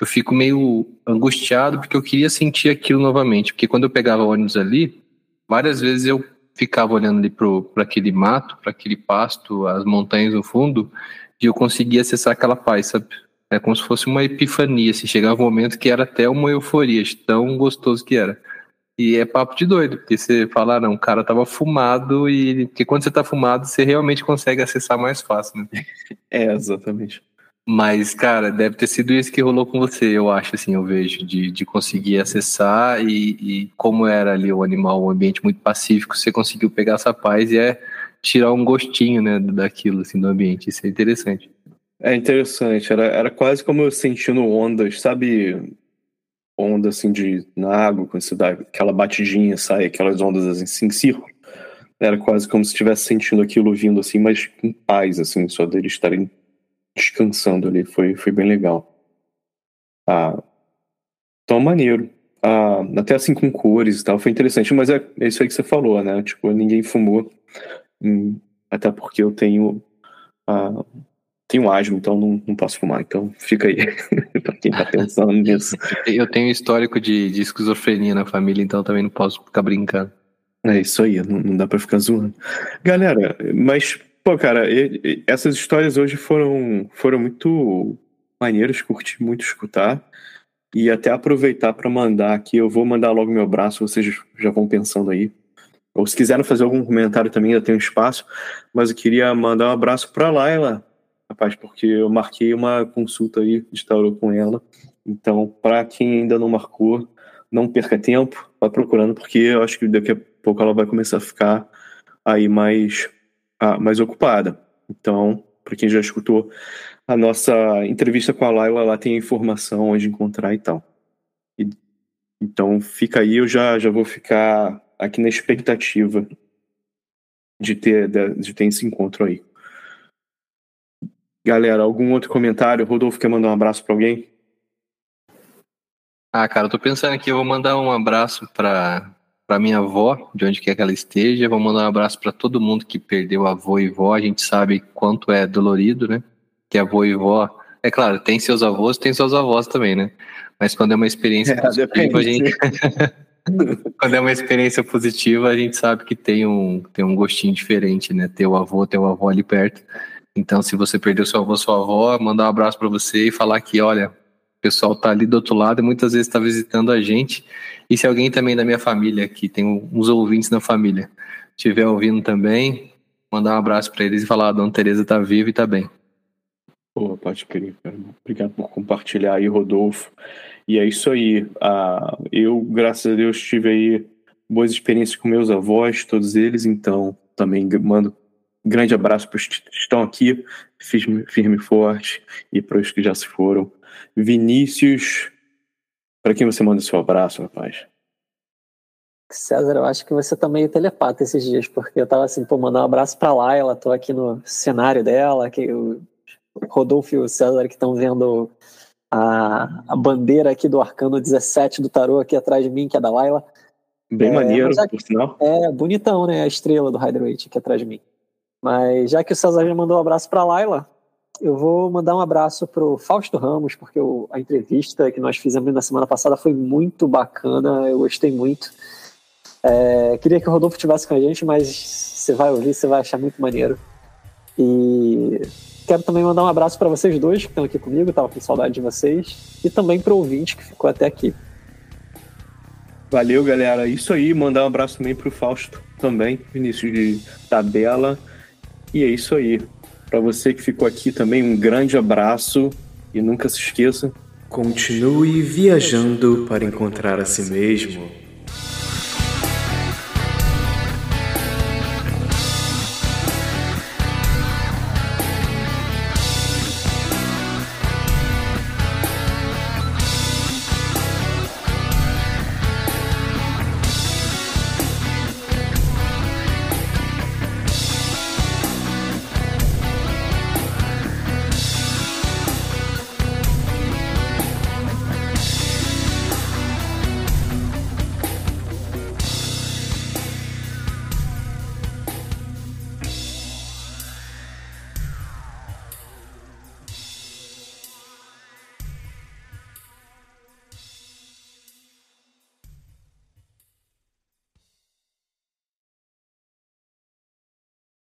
Speaker 4: eu fico meio angustiado porque eu queria sentir aquilo novamente. Porque quando eu pegava ônibus ali, várias vezes eu ficava olhando ali para aquele mato, para aquele pasto, as montanhas no fundo, e eu conseguia acessar aquela paz, sabe? É como se fosse uma epifania, assim, chegava um momento que era até uma euforia, tão gostoso que era. E é papo de doido, porque você fala, ah, não, o cara tava fumado, e porque quando você tá fumado, você realmente consegue acessar mais fácil, né?
Speaker 2: É, exatamente.
Speaker 4: Mas, cara, deve ter sido isso que rolou com você, eu acho, assim, eu vejo, de, de conseguir acessar e, e como era ali o animal, um ambiente muito pacífico, você conseguiu pegar essa paz e é tirar um gostinho, né, daquilo, assim, do ambiente. Isso é interessante.
Speaker 2: É interessante, era, era quase como eu sentindo ondas, sabe? Onda, assim, de, na água, quando você dá aquela batidinha, sai aquelas ondas, assim, em círculo. Era quase como se estivesse sentindo aquilo vindo, assim, mas com paz, assim, só deles estarem descansando ali. Foi, foi bem legal. Ah, tão maneiro. Ah, até assim com cores e tal, foi interessante. Mas é, é isso aí que você falou, né? Tipo, ninguém fumou. Hum, até porque eu tenho. Ah, tenho asma, então não, não posso fumar. Então fica aí, pra quem tá pensando nisso.
Speaker 4: Eu tenho histórico de, de esquizofrenia na família, então também não posso ficar brincando.
Speaker 2: É isso aí, não, não dá pra ficar zoando. Galera, mas, pô, cara, e- e- essas histórias hoje foram, foram muito maneiras, curti muito escutar. E até aproveitar pra mandar aqui, eu vou mandar logo meu abraço, vocês já vão pensando aí. Ou se quiserem fazer algum comentário também, ainda tem espaço. Mas eu queria mandar um abraço pra Laila, rapaz, porque eu marquei uma consulta aí de tarô com ela. Então, pra quem ainda não marcou, não perca tempo, vai procurando, porque eu acho que daqui a pouco ela vai começar a ficar aí mais, mais ocupada. Então, para quem já escutou a nossa entrevista com a Laila, lá tem informação onde encontrar e tal. E- então, fica aí, eu já, já vou ficar aqui na expectativa de ter, de, de ter esse encontro aí. Galera, algum outro comentário? Rodolfo quer mandar um abraço para alguém?
Speaker 4: Ah, cara, eu tô pensando aqui, eu vou mandar um abraço pra, pra minha avó, de onde quer que ela esteja. Vou mandar um abraço pra todo mundo que perdeu avô e vó. A gente sabe quanto é dolorido, né? Que avô e vó. É claro, tem seus avós, tem seus avós também, né? Mas quando é uma experiência
Speaker 2: É,
Speaker 4: positiva, a gente. quando é uma experiência positiva, a gente sabe que tem um, tem um gostinho diferente, né? Ter o avô, ter o avô ali perto. Então, se você perdeu seu avô, sua avó, mandar um abraço pra você e falar que, olha, pessoal tá ali do outro lado e muitas vezes está visitando a gente. E se alguém também da minha família aqui, tem uns ouvintes na família, estiver ouvindo também, mandar um abraço para eles e falar: a Dona Tereza tá viva e tá bem.
Speaker 2: Pô, pode crer, cara. Obrigado por compartilhar aí, Rodolfo. E é isso aí. Ah, eu, graças a Deus, tive aí boas experiências com meus avós, todos eles, então também mando grande abraço para os que estão aqui, firme, firme e forte, e para os que já se foram. Vinícius, para quem você manda seu abraço, rapaz?
Speaker 3: César, eu acho que você tá meio telepata esses dias, porque eu tava assim, pô, mandar um abraço pra lá, ela tô aqui no cenário dela, que o Rodolfo e o César que estão vendo a, a bandeira aqui do Arcano 17 do tarô aqui atrás de mim, que é da Laila.
Speaker 2: Bem
Speaker 3: É,
Speaker 2: maneiro,
Speaker 3: já-
Speaker 2: por sinal.
Speaker 3: É bonitão, né? A estrela do Hydrate aqui atrás de mim. Mas já que o César já mandou um abraço pra Laila, eu vou mandar um abraço pro Fausto Ramos, porque o- a entrevista que nós fizemos na semana passada foi muito bacana, eu gostei muito. É, queria que o Rodolfo estivesse com a gente, mas você vai ouvir, você vai achar muito maneiro. E quero também mandar um abraço para vocês dois que estão aqui comigo, tava com saudade de vocês, e também pro ouvinte que ficou até aqui.
Speaker 2: Valeu, galera. Isso aí, mandar um abraço também pro Fausto também, Vinícius de tabela. E é isso aí. Para você que ficou aqui também, um grande abraço e nunca se esqueça.
Speaker 5: Continue viajando para encontrar a si mesmo.